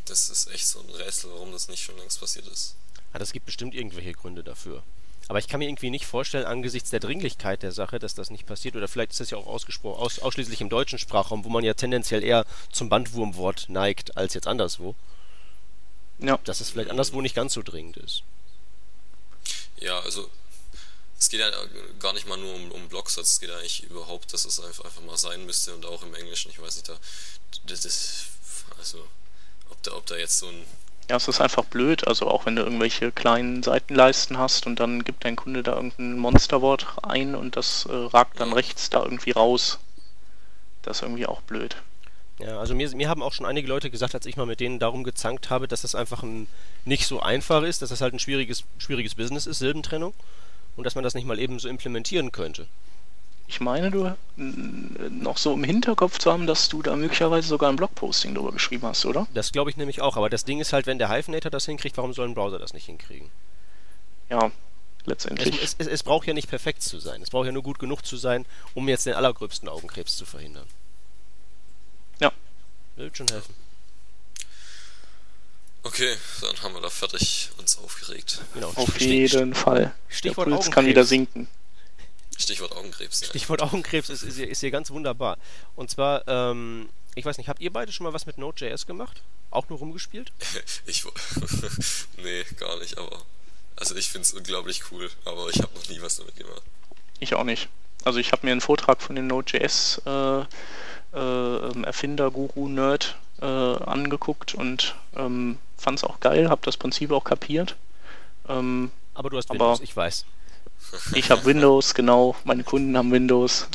das ist echt so ein Rätsel, warum das nicht schon längst passiert ist. Ja, das gibt bestimmt irgendwelche Gründe dafür. Aber ich kann mir irgendwie nicht vorstellen, angesichts der Dringlichkeit der Sache, dass das nicht passiert. Oder vielleicht ist das ja auch ausgesprochen, aus, ausschließlich im deutschen Sprachraum, wo man ja tendenziell eher zum Bandwurmwort neigt, als jetzt anderswo. Ja. Dass es vielleicht anderswo nicht ganz so dringend ist. Ja, also, es geht ja gar nicht mal nur um, um Blocksatz, es geht eigentlich überhaupt, dass es einfach, einfach mal sein müsste und auch im Englischen, ich weiß nicht, da, das ist, also, ob da, ob da jetzt so ein, Ja, es ist einfach blöd, also auch wenn du irgendwelche kleinen Seitenleisten hast und dann gibt dein Kunde da irgendein Monsterwort ein und das äh, ragt dann rechts da irgendwie raus. Das ist irgendwie auch blöd. Ja, also mir, mir haben auch schon einige Leute gesagt, als ich mal mit denen darum gezankt habe, dass das einfach ein, nicht so einfach ist, dass das halt ein schwieriges, schwieriges Business ist, Silbentrennung, und dass man das nicht mal eben so implementieren könnte. Ich meine, du noch so im Hinterkopf zu haben, dass du da möglicherweise sogar ein Blogposting drüber geschrieben hast, oder? Das glaube ich nämlich auch, aber das Ding ist halt, wenn der Hyphenator das hinkriegt, warum soll ein Browser das nicht hinkriegen? Ja, Es, letztendlich. es, es, es braucht ja nicht perfekt zu sein, es braucht ja nur gut genug zu sein, um jetzt den allergröbsten Augenkrebs zu verhindern. Wird schon helfen. okay, dann haben wir da fertig uns aufgeregt. Genau. Auf Stich- jeden Fall. Stichwort Der Puls kann Augenkrebs. wieder sinken. Stichwort Augenkrebs, ja. Stichwort Augenkrebs ist, ist, hier, ist hier ganz wunderbar. Und zwar, ähm, ich weiß nicht, habt ihr beide schon mal was mit Node.js gemacht? Auch nur rumgespielt? Ich, nee, gar nicht, aber, also ich find's unglaublich cool, aber ich habe noch nie was damit gemacht. Ich auch nicht. Also ich habe mir einen Vortrag von dem Node.js äh, äh, ähm, Erfinder, Guru, Nerd äh, angeguckt und ähm, fand es auch geil, habe das Prinzip auch kapiert. Ähm, Aber du hast Aber- Windows, ich weiß. ich habe Windows, genau, meine Kunden haben Windows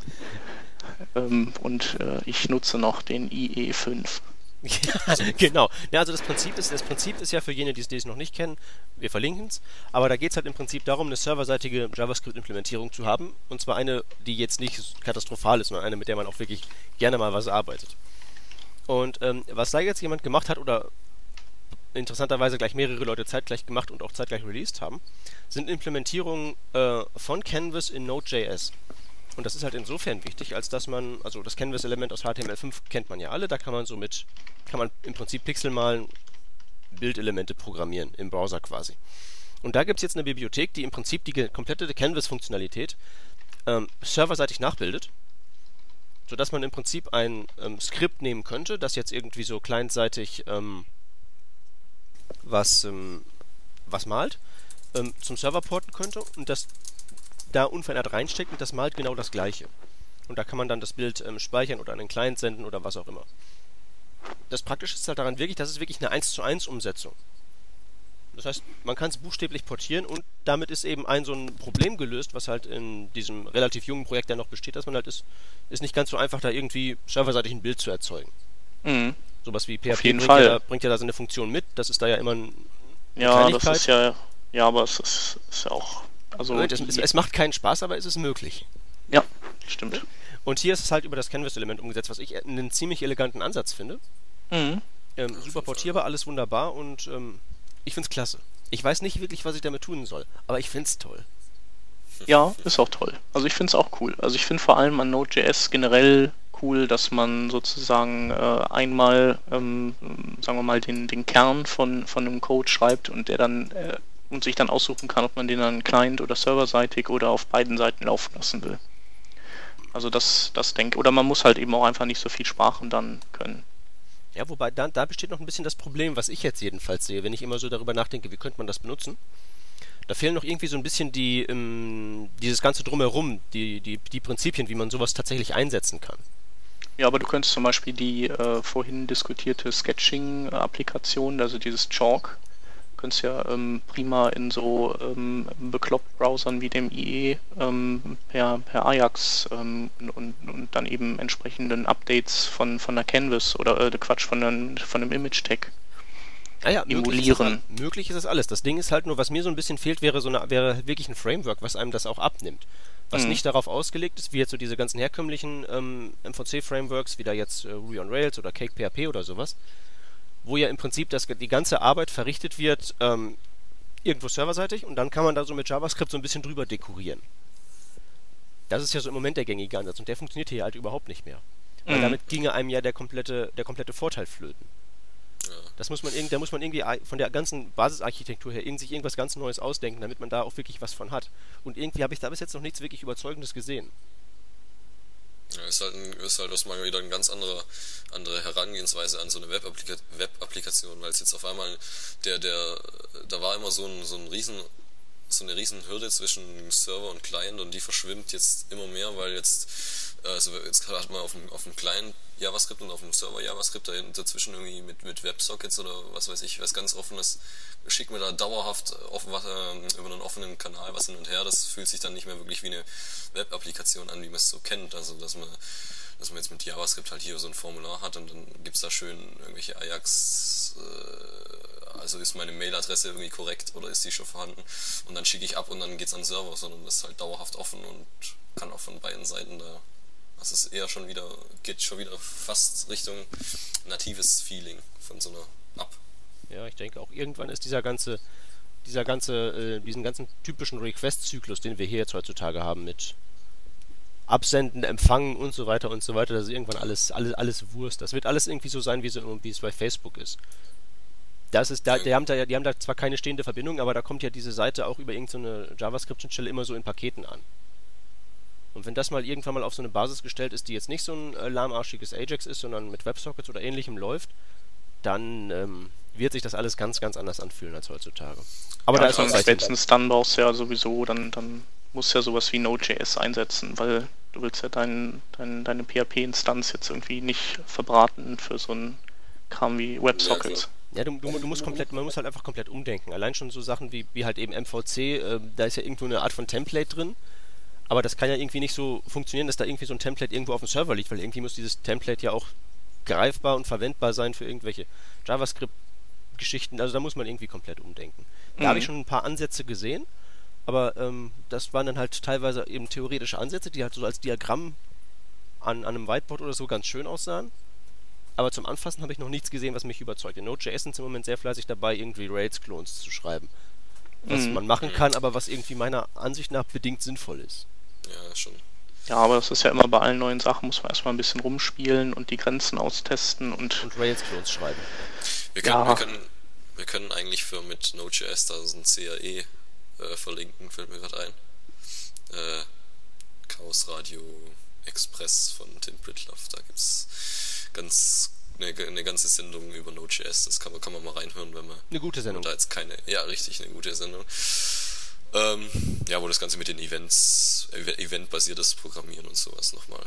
ähm, und äh, ich nutze noch den E IE5. genau. Ja, also das Prinzip ist, das Prinzip ist ja für jene, die es- die es noch nicht kennen, wir verlinken es, aber da geht es halt im Prinzip darum, eine serverseitige JavaScript-Implementierung zu haben. Und zwar eine, die jetzt nicht katastrophal ist, sondern eine, mit der man auch wirklich gerne mal was arbeitet. Und ähm, was da jetzt jemand gemacht hat oder interessanterweise gleich mehrere Leute zeitgleich gemacht und auch zeitgleich released haben, sind Implementierungen äh, von Canvas in Node.js. Und das ist halt insofern wichtig, als dass man, also das Canvas-Element aus HTML5 kennt man ja alle, da kann man so mit, kann man im Prinzip Pixel malen, Bildelemente programmieren, im Browser quasi. Und da gibt es jetzt eine Bibliothek, die im Prinzip die komplette Canvas-Funktionalität ähm, serverseitig nachbildet, sodass man im Prinzip ein ähm, Skript nehmen könnte, das jetzt irgendwie so clientseitig ähm, was, ähm, was malt, ähm, zum Server porten könnte und das da unverändert reinsteckt und das malt genau das gleiche. Und da kann man dann das Bild ähm, speichern oder an den Client senden oder was auch immer. Das Praktische ist halt daran wirklich, das ist wirklich eine 1 zu 1 Umsetzung. Das heißt, man kann es buchstäblich portieren und damit ist eben ein so ein Problem gelöst, was halt in diesem relativ jungen Projekt ja noch besteht, dass man halt ist, ist nicht ganz so einfach, da irgendwie serverseitig ein Bild zu erzeugen. Mhm. Sowas wie PHP bringt. Ja, da- bringt ja da seine Funktion mit, das ist da ja immer ein Ja, das ist ja, ja, aber es ist, ist ja auch, also es, es, es macht keinen Spaß, aber es ist möglich. ja, stimmt. Und hier ist es halt über das Canvas-Element umgesetzt, was ich einen ziemlich eleganten Ansatz finde. Mhm. Ähm, super portierbar, alles wunderbar und ähm, ich find's klasse. Ich weiß nicht wirklich, was ich damit tun soll, aber ich find's toll. Ja, ist auch toll. Also ich finde es auch cool. Also ich finde vor allem an Node.js generell cool, dass man sozusagen äh, einmal, ähm, sagen wir mal, den, den Kern von, von einem Code schreibt und der dann äh, und sich dann aussuchen kann, ob man den dann client- oder serverseitig oder auf beiden Seiten laufen lassen will. Also das, das denke Oder man muss halt eben auch einfach nicht so viel Sprachen dann können. Ja, wobei da, da besteht noch ein bisschen das Problem, was ich jetzt jedenfalls sehe, wenn ich immer so darüber nachdenke, wie könnte man das benutzen. Da fehlen noch irgendwie so ein bisschen die, ähm, dieses ganze Drumherum, die, die, die Prinzipien, wie man sowas tatsächlich einsetzen kann. Ja, aber du könntest zum Beispiel die äh, vorhin diskutierte Sketching-Applikation, also dieses Chalk, könntest ja ähm, prima in so ähm, bekloppt Browsern wie dem IE ähm, per, per Ajax ähm, und, und dann eben entsprechenden Updates von, von der Canvas oder äh, Quatsch, von, einem, von einem Image-Tag. Ah ja, Möglich Emulieren. ist, das, möglich ist das alles. Das Ding ist halt nur, was mir so ein bisschen fehlt, wäre so eine, wäre wirklich ein Framework, was einem das auch abnimmt. Was Mhm. nicht darauf ausgelegt ist, wie jetzt so diese ganzen herkömmlichen ähm, MVC-Frameworks, wie da jetzt äh, Ruby on Rails oder Cake PHP oder sowas, wo ja im Prinzip das, die ganze Arbeit verrichtet wird, ähm, irgendwo serverseitig und dann kann man da so mit JavaScript so ein bisschen drüber dekorieren. Das ist ja so im Moment der gängige Ansatz und der funktioniert hier halt überhaupt nicht mehr. Weil Mhm. damit ginge einem ja der komplette, der komplette Vorteil flöten. Ja. Das muss man irgendwie, da muss man irgendwie von der ganzen Basisarchitektur her irgend- sich irgendwas ganz Neues ausdenken, damit man da auch wirklich was von hat. Und irgendwie habe ich da bis jetzt noch nichts wirklich Überzeugendes gesehen. Ja, ist halt, ein, ist halt was mal wieder eine ganz andere, andere Herangehensweise an so eine Web-Applika- Web-Applikation, weil es jetzt auf einmal der, der, da war immer so ein, so ein riesen, so eine riesen Hürde zwischen Server und Client und die verschwimmt jetzt immer mehr, weil jetzt, also jetzt hat man auf dem, auf dem Client JavaScript und auf dem Server JavaScript da dazwischen irgendwie mit, mit Websockets oder was weiß ich, was ganz offenes, schickt mir da dauerhaft offen, äh, über einen offenen Kanal was hin und her, das fühlt sich dann nicht mehr wirklich wie eine Web-Applikation an, wie man es so kennt, also dass man dass man jetzt mit JavaScript halt hier so ein Formular hat und dann gibt's da schön irgendwelche Ajax, äh, also ist meine Mailadresse irgendwie korrekt oder ist die schon vorhanden? Und dann schicke ich ab und dann geht's an den Server, sondern das ist halt dauerhaft offen und kann auch von beiden Seiten da, das ist eher schon wieder, geht schon wieder fast Richtung natives Feeling von so einer App. Ja, ich denke auch irgendwann ist dieser ganze, dieser ganze, äh, diesen ganzen typischen Request-Zyklus, den wir hier jetzt heutzutage haben mit Absenden, Empfangen und so weiter und so weiter, das ist irgendwann alles, alles, alles Wurst. Das wird alles irgendwie so sein, wie, so, wie es bei Facebook ist. Das ist da, die haben da, die haben da zwar keine stehende Verbindung, aber da kommt ja diese Seite auch über irgendeine JavaScript-Stelle immer so in Paketen an. Und wenn das mal irgendwann mal auf so eine Basis gestellt ist, die jetzt nicht so ein äh, lahmarschiges Ajax ist, sondern mit WebSockets oder ähnlichem läuft, dann ähm, wird sich das alles ganz, ganz anders anfühlen als heutzutage. Aber ja, da ist also spätestens dann brauchst du ja sowieso, dann, dann musst du ja sowas wie Node.js einsetzen, weil du willst ja dein, dein, deine PHP-Instanz jetzt irgendwie nicht verbraten für so ein Kram wie WebSockets. Ja, du, du, du musst komplett, man muss halt einfach komplett umdenken. Allein schon so Sachen wie, wie halt eben MVC, äh, da ist ja irgendwo eine Art von Template drin. Aber das kann ja irgendwie nicht so funktionieren, dass da irgendwie so ein Template irgendwo auf dem Server liegt, weil irgendwie muss dieses Template ja auch greifbar und verwendbar sein für irgendwelche JavaScript-Geschichten. Also da muss man irgendwie komplett umdenken. Da Mhm. habe ich schon ein paar Ansätze gesehen, aber ähm, das waren dann halt teilweise eben theoretische Ansätze, die halt so als Diagramm an, an einem Whiteboard oder so ganz schön aussahen. Aber zum Anfassen habe ich noch nichts gesehen, was mich überzeugt. In Node.js sind sie im Moment sehr fleißig dabei, irgendwie Rails-Clones zu schreiben. Was Mhm. man machen kann, aber was irgendwie meiner Ansicht nach bedingt sinnvoll ist. Ja, schon. Ja, aber das ist ja immer bei allen neuen Sachen, muss man erstmal ein bisschen rumspielen und die Grenzen austesten und Und Rails-Clones schreiben. Wir können, Ja. wir können, wir können eigentlich für mit Node.js da so ein CAE äh, verlinken, fällt mir gerade ein. Äh, Chaos Radio Express von Tim Pritloff. Da gibt's ganz eine, eine ganze Sendung über Node.js. Das kann man, kann man mal reinhören, wenn man Eine gute Sendung. da jetzt keine. Ja, richtig, eine gute Sendung. Ähm, ja, wo das Ganze mit den Events, ev- eventbasiertes Programmieren und sowas nochmal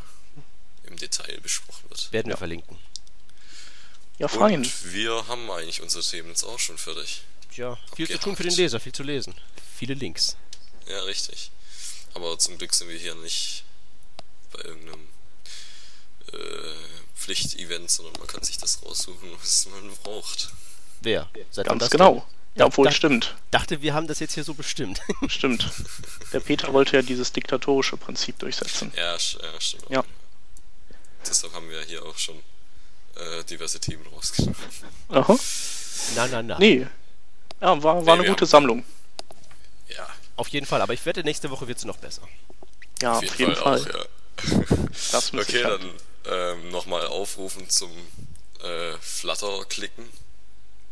im Detail besprochen wird. Werden wir Ja. verlinken. ja, fein. Und wir haben eigentlich unsere Themen jetzt auch schon fertig. Tja, viel zu Abgehakt. tun für den Leser, viel zu lesen. Viele Links. Ja, richtig. Aber zum Glück sind wir hier nicht bei irgendeinem äh, Pflichtevent, sondern man kann sich das raussuchen, was man braucht. Wer? Seit Ganz das genau. denn? Ja, obwohl, da- stimmt. Dachte, wir haben das jetzt hier so bestimmt. Stimmt. Der Peter wollte ja dieses diktatorische Prinzip durchsetzen. Ja, ja stimmt. Ja. Deshalb haben wir hier auch schon äh, diverse Themen rausgenommen. Aha. na, na, na. Nee. Ja, war, war Nee, eine gute haben- Sammlung. Ja, Auf jeden Fall, aber ich wette, nächste Woche wird es noch besser. Ja, auf jeden, Fall, auch, ja. Das Okay, dann ähm, nochmal aufrufen zum äh, Flutter-Klicken.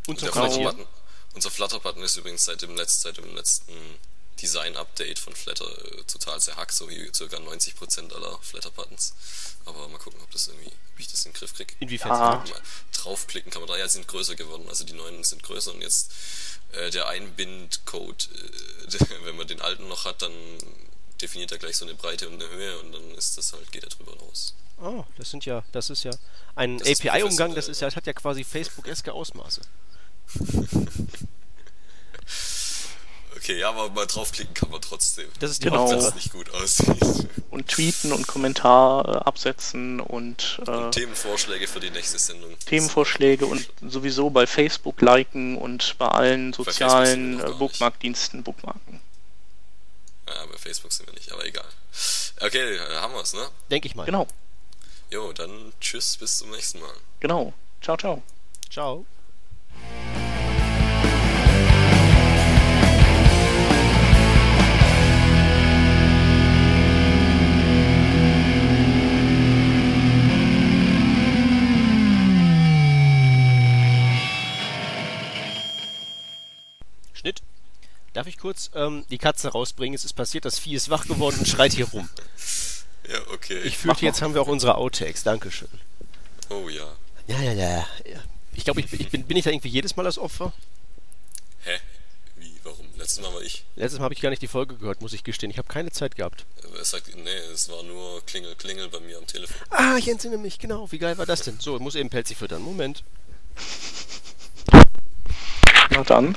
Und zum. Kommentieren. Unser Flutter-Button ist übrigens seit dem, letzt, seit dem letzten Design-Update von Flutter äh, total sehr hack, so wie ca. 90% aller Flutter-Buttons. Aber mal gucken, ob das irgendwie, ob ich das in den Griff kriege. Inwiefern Mal draufklicken kann man da, ja, sind größer geworden, also die neuen sind größer und jetzt äh, der Einbind-Code, äh, wenn man den alten noch hat, dann definiert er gleich so eine Breite und eine Höhe und dann ist das halt, geht er drüber raus. Oh, das sind ja, das ist ja ein API-Umgang, das ist ja, das hat ja quasi Facebook-eske Ausmaße. Okay, ja, aber mal draufklicken kann man trotzdem. Das ist die Genau. Hauptsache. es nicht gut aussieht. Und tweeten und Kommentar äh, absetzen und äh, Themenvorschläge für die nächste Sendung. Themenvorschläge und sowieso bei Facebook liken und bei allen sozialen wir noch äh. Bookmarkdiensten bookmarken. Ja, bei Facebook sind wir nicht, aber egal. Okay, äh, haben wir's, ne? Denke ich mal. Genau, Jo, dann tschüss, bis zum nächsten Mal. genau. Ciao, ciao. Ciao. Schnitt. Darf ich kurz ähm, die Katze rausbringen? Es ist passiert, das Vieh ist wach geworden und schreit hier rum. Ja, okay. Ich fürchte, jetzt haben wir auch unsere Outtakes. Dankeschön. Oh ja. Ja, ja, ja. ja. Ich glaube, ich, ich bin, bin ich da irgendwie jedes Mal das Opfer? Hä? Wie? Warum? Letztes Mal war ich. Letztes Mal habe ich gar nicht die Folge gehört, muss ich gestehen. Ich habe keine Zeit gehabt. Er sagt, nee, es war nur Klingel, Klingel bei mir am Telefon. Ah, ich entsinne mich, genau. Wie geil war das denn? So, ich muss eben Pelzi füttern. Moment. Na dann.